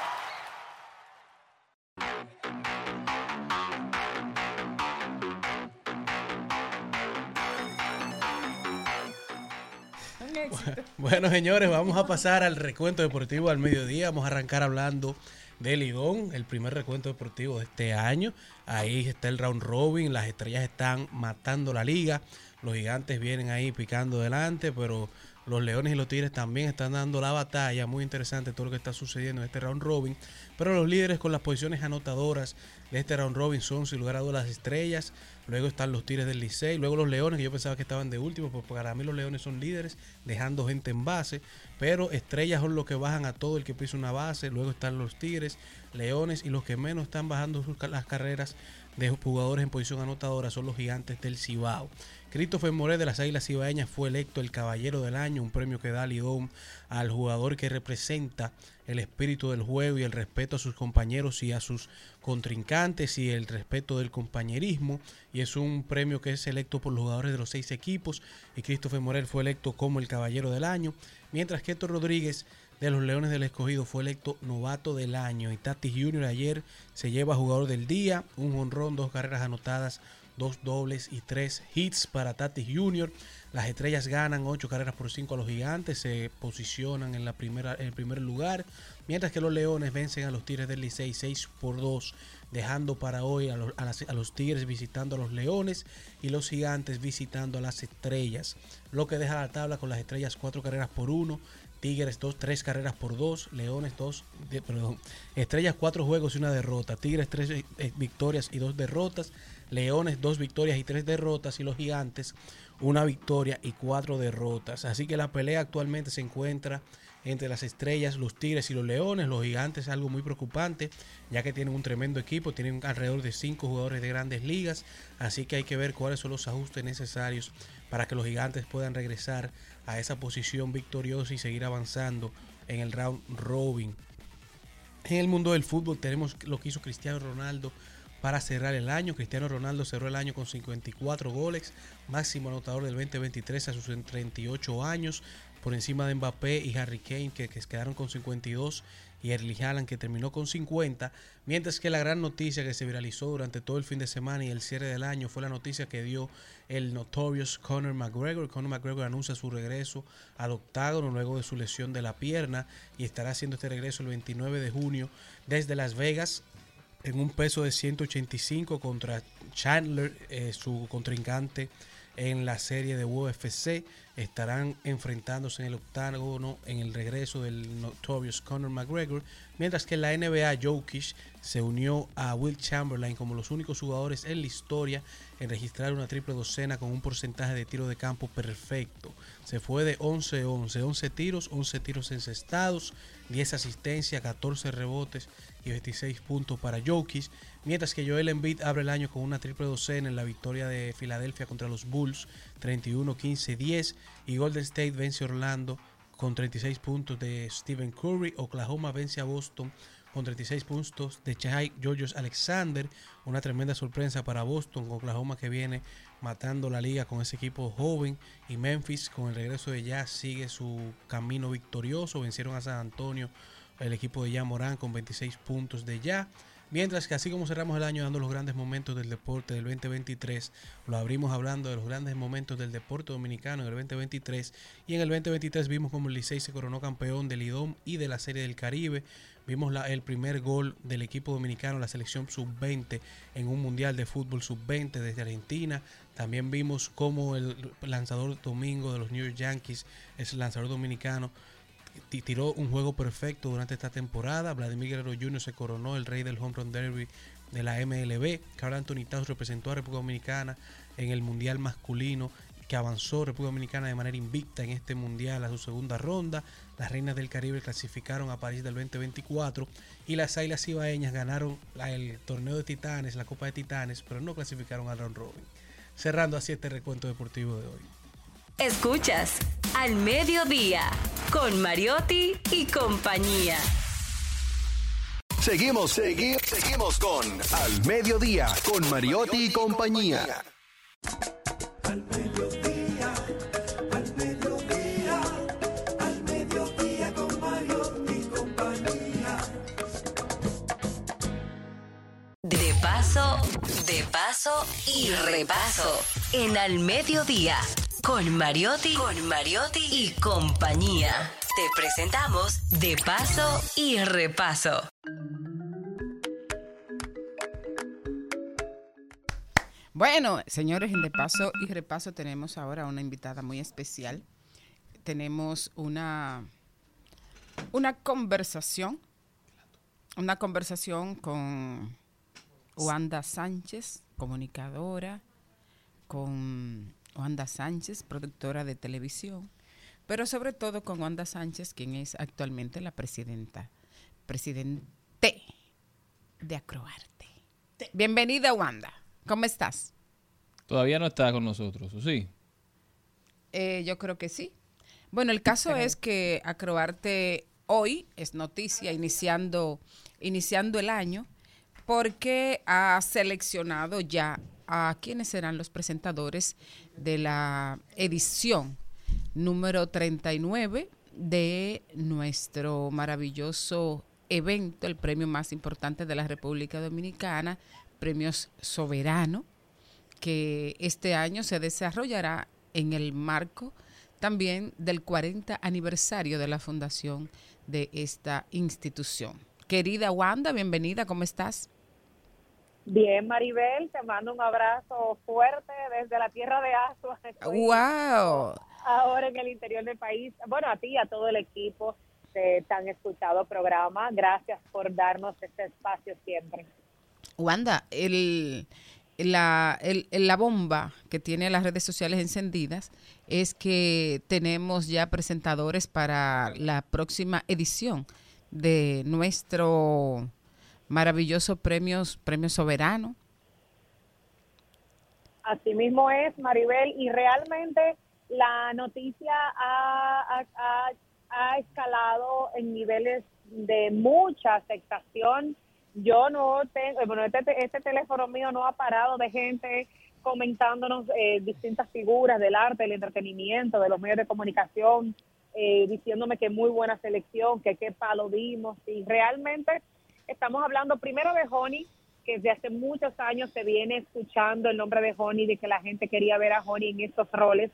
Bueno, señores, vamos a pasar al recuento deportivo al mediodía. Vamos a arrancar hablando de Lidón, el primer recuento deportivo de este año. Ahí está el round robin, las estrellas están matando la liga. Los gigantes vienen ahí picando delante, pero los leones y los tigres también están dando la batalla. Muy interesante todo lo que está sucediendo en este round robin. Pero los líderes con las posiciones anotadoras de este round robin son, sin lugar a dudas, las estrellas. Luego están los Tigres del Licey. Luego los Leones, que yo pensaba que estaban de último, pues para mí los Leones son líderes, dejando gente en base. Pero estrellas son los que bajan a todo el que pisa una base. Luego están los Tigres, Leones y los que menos están bajando sus las carreras de jugadores en posición anotadora son los gigantes del Cibao. Christopher Moré de las Águilas Cibaeñas fue electo el Caballero del Año, un premio que da Lidón al jugador que representa el espíritu del juego y el respeto a sus compañeros y a sus contrincantes y el respeto del compañerismo. Y es un premio que es electo por los jugadores de los seis equipos. Y Christopher Morel fue electo como el Caballero del Año. Mientras que Héctor Rodríguez de los Leones del Escogido fue electo novato del año. Y Tati Junior ayer se lleva jugador del día, un honrón, dos carreras anotadas, dos dobles y tres hits para Tati Junior. Las estrellas ganan ocho carreras por cinco a los gigantes, se posicionan en, la primera, en el primer lugar, mientras que los leones vencen a los Tigres del Licey 6 por 2, dejando para hoy a los, a las- a los Tigres visitando a los leones y los gigantes visitando a las estrellas, lo que deja la tabla con las estrellas cuatro carreras por uno, Tigres dos, tres carreras por dos, Leones dos, de- perdón, Estrellas cuatro juegos y una derrota, Tigres tres eh, eh, victorias y dos derrotas, Leones dos victorias y tres derrotas y los Gigantes una victoria y cuatro derrotas. Así que la pelea actualmente se encuentra entre las estrellas, los Tigres y los Leones. Los Gigantes es algo muy preocupante, ya que tienen un tremendo equipo, tienen alrededor de cinco jugadores de grandes ligas. Así que hay que ver cuáles son los ajustes necesarios para que los Gigantes puedan regresar a esa posición victoriosa y seguir avanzando en el round robin. En el mundo del fútbol tenemos lo que hizo Cristiano Ronaldo para cerrar el año. Cristiano Ronaldo cerró el año con 54 goles, máximo anotador del 2023 a sus 38 años, por encima de Mbappé y Harry Kane que, que quedaron con 52 y Erling Haaland que terminó con 50, mientras que la gran noticia que se viralizó durante todo el fin de semana y el cierre del año fue la noticia que dio el notorious Conor McGregor. Conor McGregor anuncia su regreso al octágono luego de su lesión de la pierna y estará haciendo este regreso el 29 de junio desde Las Vegas en un peso de 185 contra Chandler, eh, su contrincante en la serie de UFC. Estarán enfrentándose en el octágono en el regreso del notorious Conor McGregor. Mientras que la NBA, Jokic se unió a Will Chamberlain como los únicos jugadores en la historia en registrar una triple docena con un porcentaje de tiro de campo perfecto. Se fue de 11-11, 11 tiros, 11 tiros encestados, 10 asistencias, 14 rebotes y 26 puntos para Jokic, mientras que Joel Embiid abre el año con una triple docena en la victoria de Filadelfia contra los Bulls 31-15-10 y Golden State vence a Orlando con 36 puntos de Stephen Curry. Oklahoma vence a Boston con 36 puntos de Chai Georgios Alexander. Una tremenda sorpresa para Boston, Oklahoma que viene matando la liga con ese equipo joven. Y Memphis con el regreso de Jazz sigue su camino victorioso. Vencieron a San Antonio el equipo de Ya Morán con 26 puntos de Ya. Mientras que así como cerramos el año dando los grandes momentos del deporte del 2023, lo abrimos hablando de los grandes momentos del deporte dominicano en el 2023 y en el 2023 vimos como el Licey se coronó campeón del IDOM y de la Serie del Caribe. Vimos la- el primer gol del equipo dominicano, la selección sub-20 en un mundial de fútbol sub-20 desde Argentina. También vimos cómo el lanzador domingo de los New York Yankees es el lanzador dominicano tiró un juego perfecto durante esta temporada. Vladimir Guerrero Jr. se coronó el rey del Home Run Derby de la MLB. Carl Anthony Towns representó a República Dominicana en el Mundial masculino que avanzó República Dominicana de manera invicta en este Mundial a su segunda ronda. Las Reinas del Caribe clasificaron a París del 2024 y las Águilas Ibaeñas ganaron el torneo de Titanes, la Copa de Titanes, pero no clasificaron al round robin. Cerrando así este recuento deportivo de hoy. Escuchas Al Mediodía con Mariotti y compañía. Seguimos, segui- seguimos con Al Mediodía, con Mariotti y compañía. Al mediodía, al mediodía, al mediodía con Mario y compañía. De paso, de paso y repaso. En Al Mediodía con Mariotti, con Mariotti y compañía. Te presentamos De paso y repaso. Bueno, señores, en De Paso y Repaso tenemos ahora una invitada muy especial. Tenemos una, una conversación, una conversación con Wanda Sánchez, comunicadora, con Wanda Sánchez, productora de televisión, pero sobre todo con Wanda Sánchez, quien es actualmente la presidenta, presidente de Acroarte. Bienvenida, Wanda. ¿Cómo estás? Todavía no está con nosotros, ¿o sí? Eh, yo creo que sí. Bueno, el caso es que Acroarte hoy es noticia iniciando, iniciando el año porque ha seleccionado ya a quienes serán los presentadores de la edición número 39 de nuestro maravilloso evento, el premio más importante de la República Dominicana, Premios Soberano, que este año se desarrollará en el marco también del 40 aniversario de la fundación de esta institución. Querida Wanda, bienvenida, ¿cómo estás? Bien, Maribel, te mando un abrazo fuerte desde la tierra de Asua. ¡Wow! Ahora en el interior del país. Bueno, a ti y a todo el equipo de tan escuchado programa. Gracias por darnos este espacio siempre. Wanda, el, la, el- la bomba que tiene las redes sociales encendidas es que tenemos ya presentadores para la próxima edición de nuestro maravilloso premios, premio soberano. Así mismo es, Maribel, y realmente la noticia ha escalado en niveles de mucha aceptación. Yo no tengo, bueno, este, este teléfono mío no ha parado de gente comentándonos eh, distintas figuras del arte, del entretenimiento, de los medios de comunicación, eh, diciéndome que muy buena selección, que qué palo dimos. Y realmente estamos hablando primero de Honey, que desde hace muchos años se viene escuchando el nombre de Honey, de que la gente quería ver a Honey en estos roles.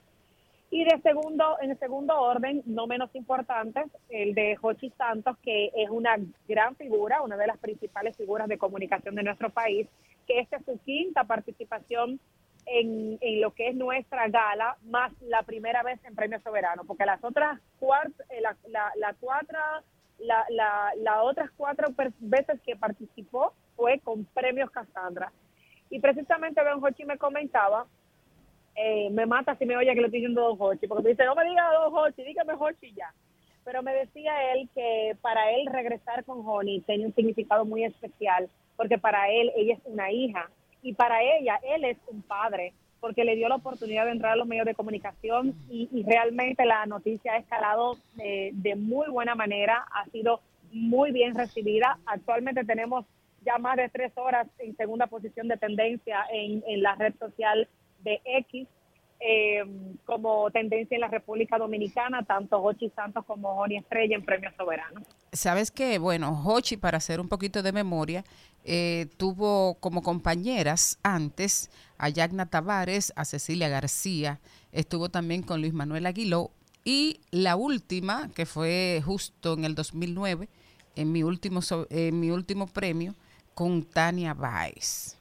Y de segundo, en segundo orden, no menos importante, el de Jochi Santos, que es una gran figura, una de las principales figuras de comunicación de nuestro país, que esta es su quinta participación en, en lo que es nuestra gala, más la primera vez en Premio Soberano, porque las otras cuatro, eh, la, la, la cuatro, la, la, la otras cuatro veces que participó fue con Premios Cassandra. Y precisamente Don Hochi me comentaba eh, me mata si me oye que le estoy diciendo Don Hochi, porque me dice, no me diga Don Hochi, dígame Hochi ya. Pero me decía él que para él regresar con Honey tenía un significado muy especial, porque para él ella es una hija y para ella él es un padre. Porque le dio la oportunidad de entrar a los medios de comunicación y, y realmente la noticia ha escalado de, de muy buena manera, ha sido muy bien recibida. Actualmente tenemos ya más de tres horas en segunda posición de tendencia en, en la red social de X eh, como tendencia en la República Dominicana, tanto Hochi Santos como Joni Estrella en Premio Soberano. Sabes que, bueno, Hochi, para hacer un poquito de memoria, eh, tuvo como compañeras antes a Yagna Tavares, a Cecilia García, estuvo también con Luis Manuel Aguiló y la última, que fue justo en el 2009, en mi último, en mi último premio, con Tania Baez.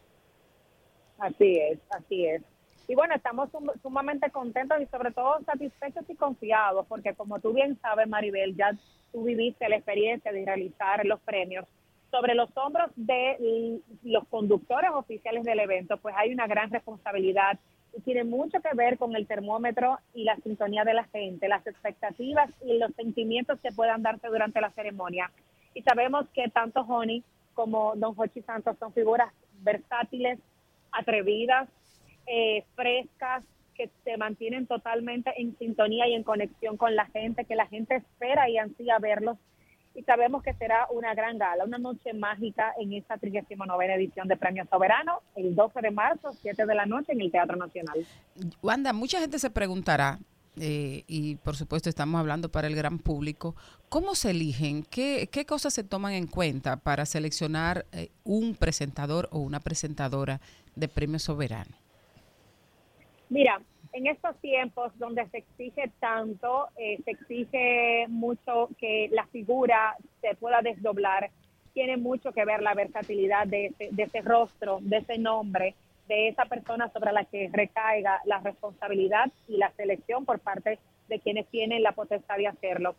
Así es, así es. Y bueno, estamos sum- sumamente contentos y sobre todo satisfechos y confiados, porque como tú bien sabes, Maribel, ya tú viviste la experiencia de realizar los premios. Sobre los hombros de los conductores oficiales del evento, pues hay una gran responsabilidad y tiene mucho que ver con el termómetro y la sintonía de la gente, las expectativas y los sentimientos que puedan darse durante la ceremonia. Y sabemos que tanto Joni como Don Jochi Santos son figuras versátiles, atrevidas, eh, frescas, que se mantienen totalmente en sintonía y en conexión con la gente, que la gente espera y ansía verlos. Y sabemos que será una gran gala, una noche mágica en esta 39 edición de Premio Soberano, el 12 de marzo, 7 de la noche, en el Teatro Nacional. Wanda, mucha gente se preguntará, eh, y por supuesto estamos hablando para el gran público, ¿cómo se eligen? ¿Qué, qué cosas se toman en cuenta para seleccionar eh, un presentador o una presentadora de Premio Soberano? Mira, en estos tiempos donde se exige tanto, eh, se exige mucho que la figura se pueda desdoblar, tiene mucho que ver la versatilidad de ese, de ese rostro, de ese nombre, de esa persona sobre la que recaiga la responsabilidad y la selección por parte de quienes tienen la potestad de hacerlo.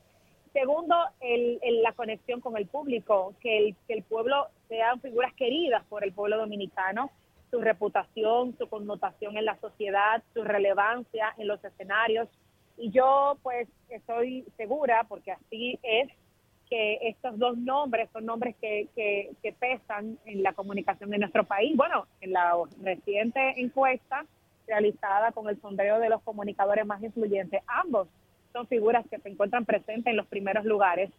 Segundo, el, la conexión con el público, que el, que el pueblo sean figuras queridas por el pueblo dominicano, su reputación, su connotación en la sociedad, su relevancia en los escenarios. Y yo pues estoy segura, porque así es, que estos dos nombres son nombres que, que, pesan en la comunicación de nuestro país. Bueno, en la reciente encuesta realizada con el sondeo de los comunicadores más influyentes, ambos son figuras que se encuentran presentes en los primeros lugares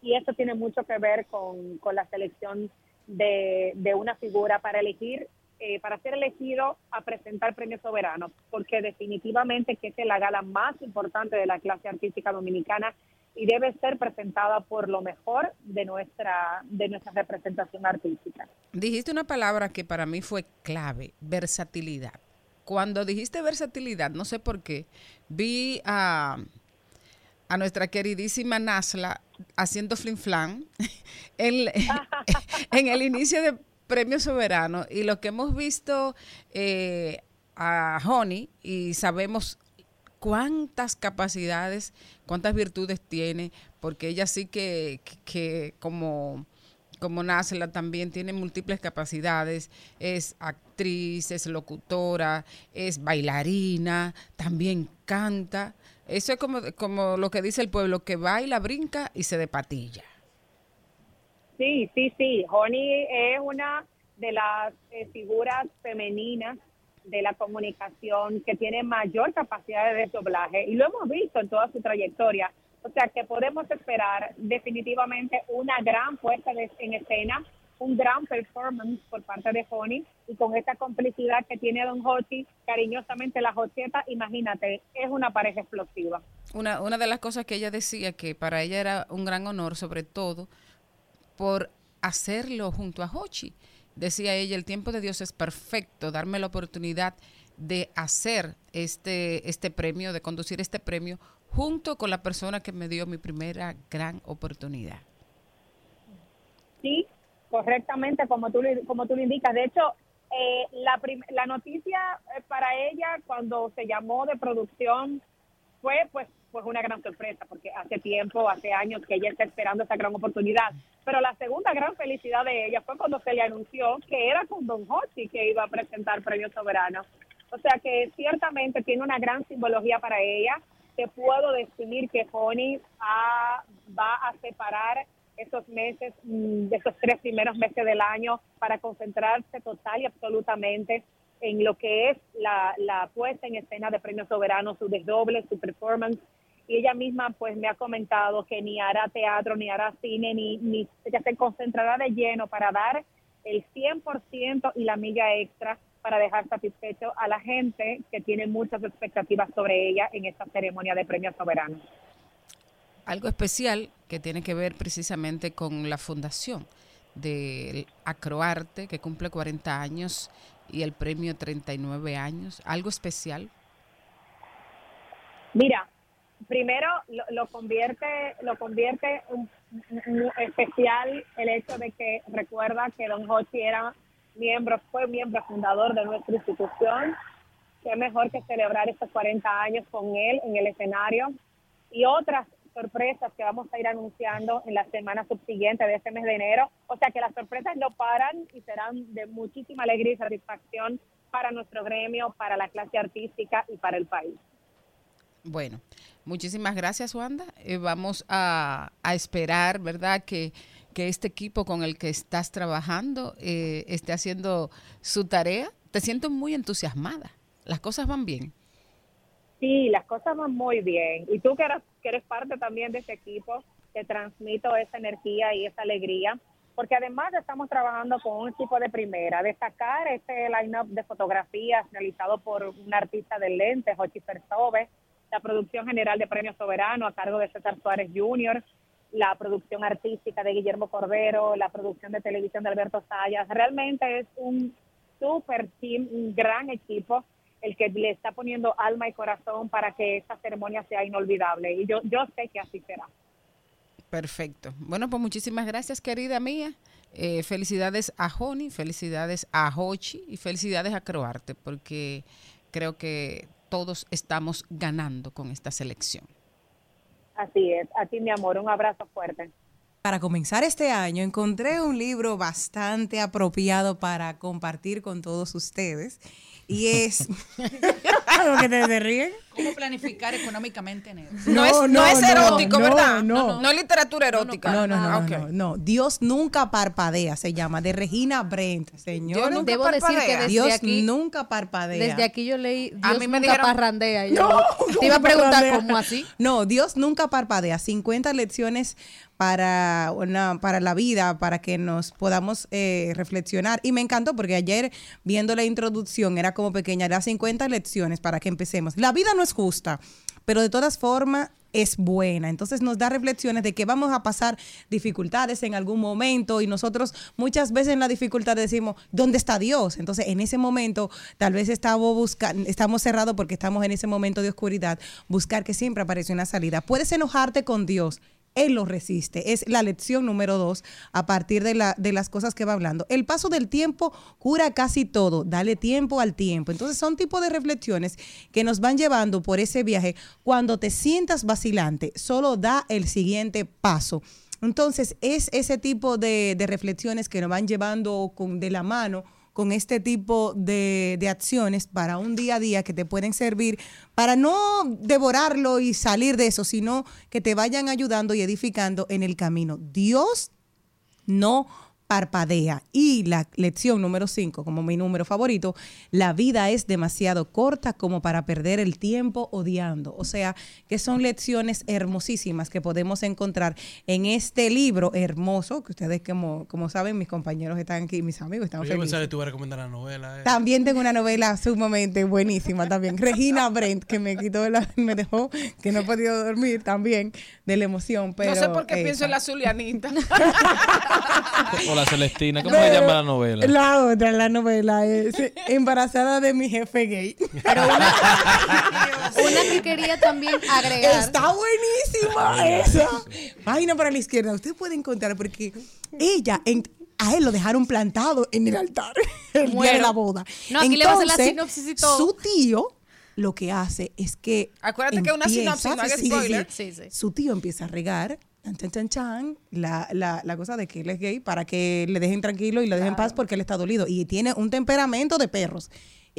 y eso tiene mucho que ver con, con la selección de, de una figura para elegir, eh, para ser elegido a presentar Premio Soberano, porque definitivamente que es la gala más importante de la clase artística dominicana y debe ser presentada por lo mejor de nuestra, de nuestra representación artística. Dijiste una palabra que para mí fue clave, versatilidad. Cuando dijiste versatilidad, no sé por qué, vi a, nuestra queridísima Nasla haciendo flinflan en, en el inicio de Premio Soberano y lo que hemos visto eh, a Honey y sabemos cuántas capacidades, cuántas virtudes tiene, porque ella sí que, que- como, como Nasla también tiene múltiples capacidades, es actriz, es locutora, es bailarina, también canta. Eso es como, como lo que dice el pueblo, que baila, brinca y se de patilla. Sí, sí, sí. Honey es una de las eh, figuras femeninas de la comunicación que tiene mayor capacidad de desdoblaje y lo hemos visto en toda su trayectoria. O sea que podemos esperar definitivamente una gran puesta de- en escena, un gran performance por parte de Honey y con esta complicidad que tiene Don Hochi, cariñosamente la Jocheta, imagínate, es una pareja explosiva. Una, una de las cosas que ella decía que para ella era un gran honor, sobre todo por hacerlo junto a Hochi. Decía ella, el tiempo de Dios es perfecto, darme la oportunidad de hacer este, este premio, de conducir este premio, junto con la persona que me dio mi primera gran oportunidad. Sí, correctamente, como tú, como tú lo indicas. De hecho, eh, la, la noticia eh, para ella cuando se llamó de producción fue pues pues una gran sorpresa porque hace tiempo, hace años que ella está esperando esa gran oportunidad. Pero la segunda gran felicidad de ella fue cuando se le anunció que era con Don Hochi que iba a presentar Premio Soberano. O sea que ciertamente tiene una gran simbología para ella. Te puedo decir que Honey ha- va a separar esos meses, mm, de esos tres primeros meses del año para concentrarse total y absolutamente en lo que es la, la puesta en escena de Premio Soberano, su desdoble, su performance. Y ella misma pues me ha comentado que ni hará teatro, ni hará cine, ni, ni ella se concentrará de lleno para dar el 100% y la milla extra para dejar satisfecho a la gente que tiene muchas expectativas sobre ella en esta ceremonia de Premio Soberano. Algo especial que tiene que ver precisamente con la fundación del Acroarte, que cumple 40 años, y el premio 39 años. ¿Algo especial? Mira, primero lo, lo convierte lo convierte un, un- un especial el hecho de que recuerda que Don Hochi era miembro fue miembro fundador de nuestra institución qué mejor que celebrar estos 40 años con él en el escenario y otras sorpresas que vamos a ir anunciando en la semana subsiguiente de este mes de enero. O sea que las sorpresas no paran y serán de muchísima alegría y satisfacción para nuestro gremio, para la clase artística y para el país. Bueno, muchísimas gracias, Wanda. Eh, vamos a, a esperar, ¿verdad?, que, que este equipo con el que estás trabajando eh, esté haciendo su tarea. Te siento muy entusiasmada. Las cosas van bien. Sí, las cosas van muy bien. Y tú que eres, que eres parte también de ese equipo, te transmito esa energía y esa alegría, porque además estamos trabajando con un equipo de primera. Destacar este line-up de fotografías realizado por un artista del lente, Jochi Fersove, la producción general de Premio Soberano a cargo de César Suárez Jr., la producción artística de Guillermo Cordero, la producción de televisión de Alberto Sayas. Realmente es un super team, un gran equipo el que le está poniendo alma y corazón para que esta ceremonia sea inolvidable. Y yo, yo sé que así será. Perfecto. Bueno, pues muchísimas gracias, querida mía. Eh, felicidades a Joni, felicidades a Hochi y felicidades a Croarte, porque creo que todos estamos ganando con esta selección. Así es. A ti, mi amor, un abrazo fuerte. Para comenzar este año encontré un libro bastante apropiado para compartir con todos ustedes y es algo que te, te ríen. ¿Cómo planificar económicamente enero? No, es, no, no, es no, erótico, no, ¿verdad? no. No, es literatura erótica. No, no, no, Ah, no, no, no. Dios nunca parpadea, se llama, de Regina Brent, señor. nunca Debo decir que parpadea. desde Dios aquí- nunca parpadea. Desde aquí yo leí, Dios A mí me nunca dijeron- parrandea. yo No, te iba a ¿cómo preguntar parpadea? cómo así. No, Dios nunca parpadea. 50 lecciones para, una, para la vida, para que nos podamos eh, reflexionar. Y me encantó porque ayer, viendo la introducción, era como pequeña, era 50 lecciones para que empecemos. La vida no es justa, pero de todas formas es buena. Entonces nos da reflexiones de que vamos a pasar dificultades en algún momento y nosotros muchas veces en la dificultad decimos, ¿dónde está Dios? Entonces en ese momento tal vez estamos, buscando, estamos cerrados porque estamos en ese momento de oscuridad, buscar que siempre aparece una salida. Puedes enojarte con Dios. Él lo resiste. Es la lección número dos a partir de, la, de las cosas que va hablando. El paso del tiempo cura casi todo. Dale tiempo al tiempo. Entonces son tipo de reflexiones que nos van llevando por ese viaje. Cuando te sientas vacilante, solo da el siguiente paso. Entonces es ese tipo de, de reflexiones que nos van llevando con, de la mano con este tipo de, de acciones para un día a día que te pueden servir para no devorarlo y salir de eso, sino que te vayan ayudando y edificando en el camino. Dios no parpadea. Y la lección número 5, como mi número favorito, la vida es demasiado corta como para perder el tiempo odiando. O sea, que son lecciones hermosísimas que podemos encontrar en este libro hermoso, que ustedes como, como saben, mis compañeros están aquí, mis amigos están Yo felices. pensaba que tú ibas a recomendar la novela. eh. También tengo una novela sumamente buenísima también. Regina Brent, que me quitó la, me dejó, que no he podido dormir también de la emoción. Pero no sé por qué esa. pienso en la Zulianita. O la Celestina, ¿cómo se llama la novela? La otra, la novela es Embarazada de mi jefe gay. Una que quería también agregar. Está buenísima esa. Página para la izquierda. Usted puede encontrar porque ella, en- a él lo dejaron plantado en el altar el día Bueno. de la boda. No, aquí le va a hacer la Entonces, sinopsis y todo. Su tío lo que hace es que. Acuérdate que es una empieza- sinopsis, no sí, spoiler. Sí, sí. Su tío empieza a regar. Chan, chan, chan, la, la, la cosa de que él es gay para que le dejen tranquilo y lo dejen en paz porque él está dolido y tiene un temperamento de perros.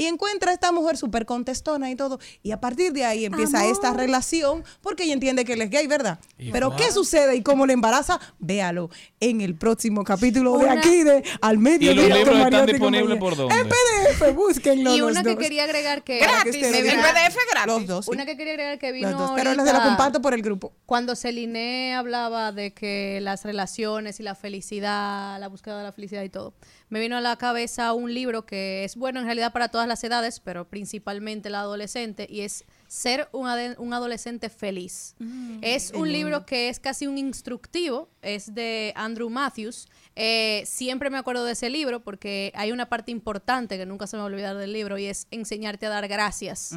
Y encuentra a esta mujer súper contestona y todo. Y a partir de ahí empieza Amor. esta relación porque ella entiende que él es gay, ¿verdad? Y Pero. ¿qué sucede y cómo le embaraza? Véalo en el próximo capítulo de aquí de Al ¿Y Medio los Día libros están y disponibles por dónde? En PDF, búsquenlo Y los una que dos. quería agregar que Gratis, vean. PDF gratis. Los dos. sí. Una que quería agregar que vino Los dos. Pero se ahorita, comparto por el grupo. Cuando Celine hablaba de que las relaciones y la felicidad, la búsqueda de la felicidad y todo, me vino a la cabeza un libro que es bueno en realidad para todas las edades, pero principalmente la adolescente, y es Ser un, adolescente feliz. es qué un libro que es casi un instructivo, es de Andrew Matthews. Eh, siempre me acuerdo de ese libro porque hay una parte importante que nunca se me va a olvidar del libro y es enseñarte a dar gracias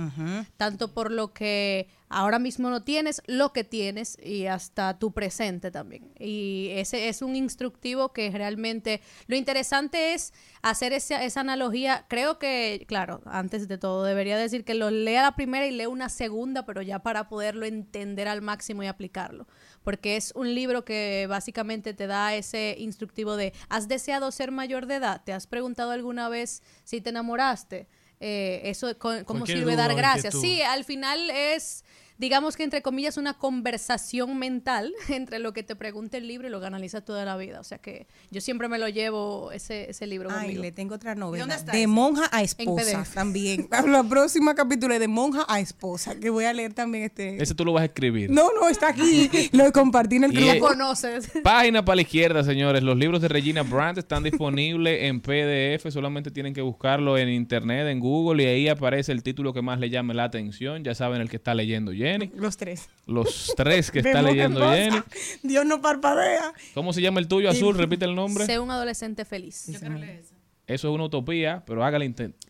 tanto por lo que ahora mismo no tienes, lo que tienes y hasta tu presente también. Y ese es un instructivo que realmente lo interesante es hacer esa, esa analogía. Creo que, claro, antes de todo debería decir que lo lea la primera y lea una segunda, pero ya para poderlo entender al máximo y aplicarlo. Porque es un libro que básicamente te da ese instructivo de, ¿has deseado ser mayor de edad? ¿Te has preguntado alguna vez si te enamoraste? Eh, eso, ¿cómo sirve dar gracias? Sí, al final es, digamos que entre comillas, una conversación mental entre lo que te pregunta el libro y lo que analizas toda la vida. O sea que yo siempre me lo llevo ese, ese libro Ay, conmigo. le tengo otra novela. dónde está De ese? monja a En esposa PDF. también. La próxima capítulo es de monja a esposa, que voy a leer también este. Ese tú lo vas a escribir. No, no, está aquí. Lo compartí en el Y- grupo. conoces. Página para la izquierda, señores. Los libros de Regina Brandt están disponibles en PDF. Solamente tienen que buscarlo en internet, en Google, y ahí aparece el título que más le llame la atención. Ya saben el que está leyendo Jenny. Los tres. Los tres que está leyendo. Jenny. Dios no parpadea. ¿Cómo se llama el tuyo, Azul? Repite el nombre. Sé un adolescente feliz. Eso es una utopía, pero haga el intento.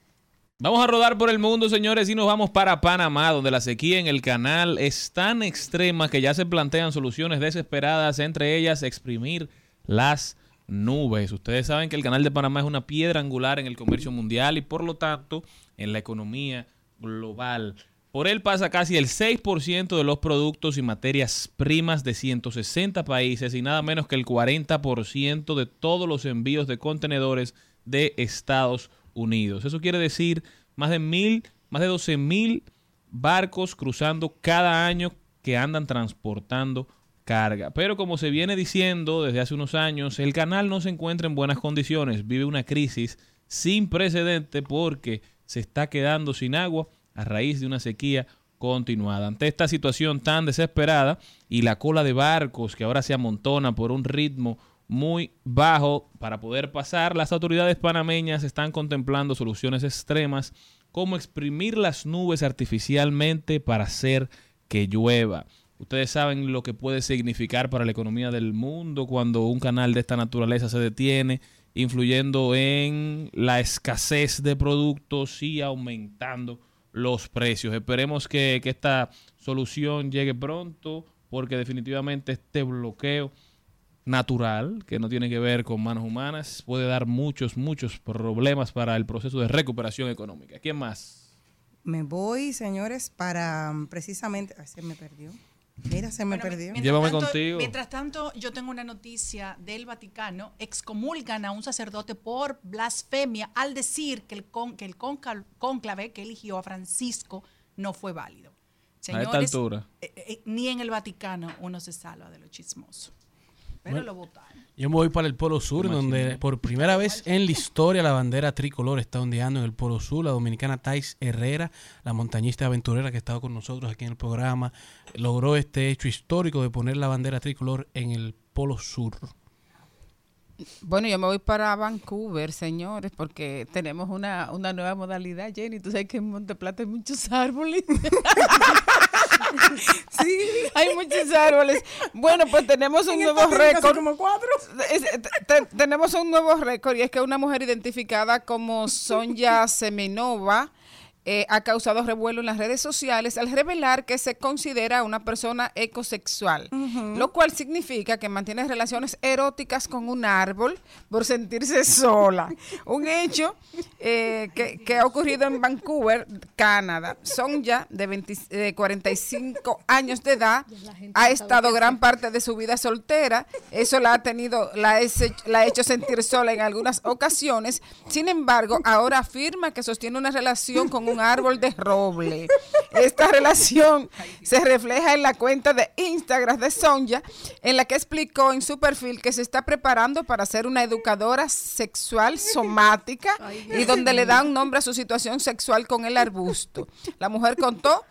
Vamos a rodar por el mundo, señores, y nos vamos para Panamá, donde la sequía en el canal es tan extrema que ya se plantean soluciones desesperadas, entre ellas exprimir las nubes. Ustedes saben que el canal de Panamá es una piedra angular en el comercio mundial y por lo tanto en la economía global. Por él pasa casi el 6% de los productos y materias primas de 160 países y nada menos que el 40% de todos los envíos de contenedores de Estados Unidos. Eso quiere decir más de mil, más de 12 mil barcos cruzando cada año que andan transportando carga. Pero como se viene diciendo desde hace unos años, el canal no se encuentra en buenas condiciones, vive una crisis sin precedente porque se está quedando sin agua a raíz de una sequía continuada. Ante esta situación tan desesperada y la cola de barcos que ahora se amontona por un ritmo muy bajo para poder pasar, las autoridades panameñas están contemplando soluciones extremas como exprimir las nubes artificialmente para hacer que llueva. Ustedes saben lo que puede significar para la economía del mundo cuando un canal de esta naturaleza se detiene, influyendo en la escasez de productos y aumentando los precios. Esperemos que, que esta solución llegue pronto porque definitivamente este bloqueo natural, que no tiene que ver con manos humanas, puede dar muchos, muchos problemas para el proceso de recuperación económica. ¿Quién más? Me voy, señores, para um, precisamente. Ay, se me perdió. Mira, se me perdió. Mientras Llévame tanto- contigo. Mientras tanto, yo tengo una noticia del Vaticano. Excomulgan a un sacerdote por blasfemia al decir que el, con- que el cónclave que eligió a Francisco no fue válido. a esta altura. eh, eh, ni en el Vaticano uno se salva de lo chismoso. Pero Bueno. lo votaron. Yo me voy para el Polo Sur, donde por primera vez en la historia la bandera tricolor está ondeando en el Polo Sur. La dominicana Thais Herrera, la montañista aventurera que ha estado con nosotros aquí en el programa, logró este hecho histórico de poner la bandera tricolor en el Polo Sur. Bueno, yo me voy para Vancouver, señores, porque tenemos una, una nueva modalidad, Jenny. Tú sabes que en Monteplata hay muchos árboles. sí. Hay muchos árboles. Bueno, pues tenemos un En nuevo récord. como cuatro. Es- te- te- tenemos un nuevo récord y es que una mujer identificada como Sonja Semenova eh, ha causado revuelo en las redes sociales al revelar que se considera una persona ecosexual, lo cual significa que mantiene relaciones eróticas con un árbol por sentirse sola. Un hecho eh, que, que ha ocurrido en Vancouver, Canadá. Sonja, de, 20 de 45 años de edad, ha estado gran parte de su vida soltera. Eso la ha tenido, la ha hecho- la ha hecho sentir sola en algunas ocasiones. Sin embargo, ahora afirma que sostiene una relación con un árbol de roble. Esta relación se refleja en la cuenta de Instagram de Sonja, en la que explicó en su perfil que se está preparando para ser una educadora sexual somática y donde le da un nombre a su situación sexual con el arbusto. La mujer contó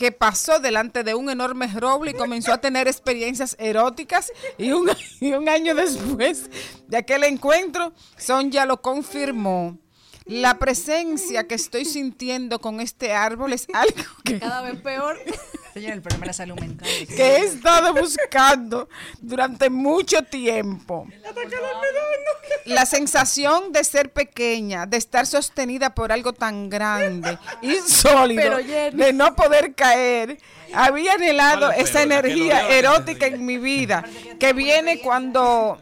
que pasó delante de un enorme roble y comenzó a tener experiencias eróticas y un, y un año después de aquel encuentro, Sonja lo confirmó. La presencia que estoy sintiendo con este árbol es algo que Cada vez peor. Señor, el problema de la salud mental. que he estado buscando durante mucho tiempo. La sensación de ser pequeña, de estar sostenida por algo tan grande y sólido, Pero, Jenny. de no poder caer. Había anhelado esa energía erótica en mi vida que viene cuando,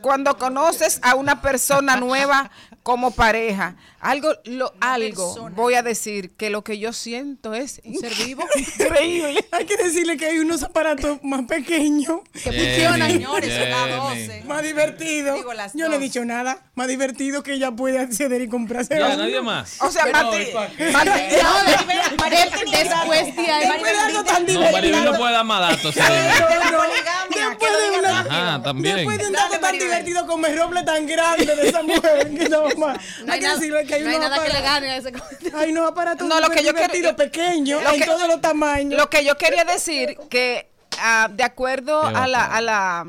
cuando conoces a una persona nueva como pareja. Algo, lo, algo, voy a decir que lo que yo siento es un ser vivo increíble. Hay que decirle que hay unos aparatos más pequeños que Jenny, funcionan. señores, son las Jenny. 12. Más divertido. Digo, las Yo no he 12. dicho nada. Más divertido que ella puede acceder y comprarse. Ya, nadie más. O sea, Maribel, de- después de ahí- Después de algo tan No, Maribel divertido. no puede dar más datos. Después de una- Ajá, también. Después de un dato tan divertido como el roble tan grande de esa mujer. no, hay hay que nada- decirle que hay no hay nada que le gane a ese comentario. Hay unos aparatos No, lo que yo quería- pequeños lo en que- todos los tamaños. Lo que yo quería decir que ah, de acuerdo a la, a la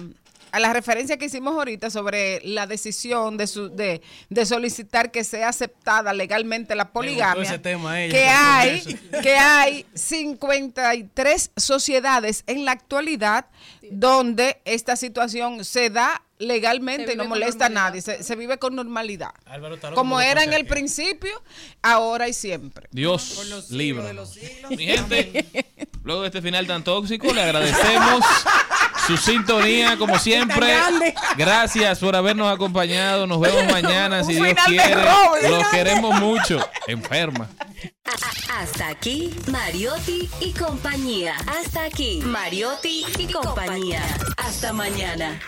a la referencia que hicimos ahorita sobre la decisión de su, de, de solicitar que sea aceptada legalmente la poligamia, ese tema ella, que hay que hay 53 sociedades en la actualidad donde esta situación se da legalmente y no molesta a nadie, se, se vive con normalidad. Álvaro Como era en el principio, ahora y siempre. Dios libra. Mi gente, luego de este final tan tóxico, le agradecemos su sintonía, como siempre. Gracias por habernos acompañado. Nos vemos mañana, si Dios quiere. Los queremos mucho. Enferma. Hasta aquí, Mariotti y compañía. Hasta aquí, Mariotti y compañía. Hasta mañana.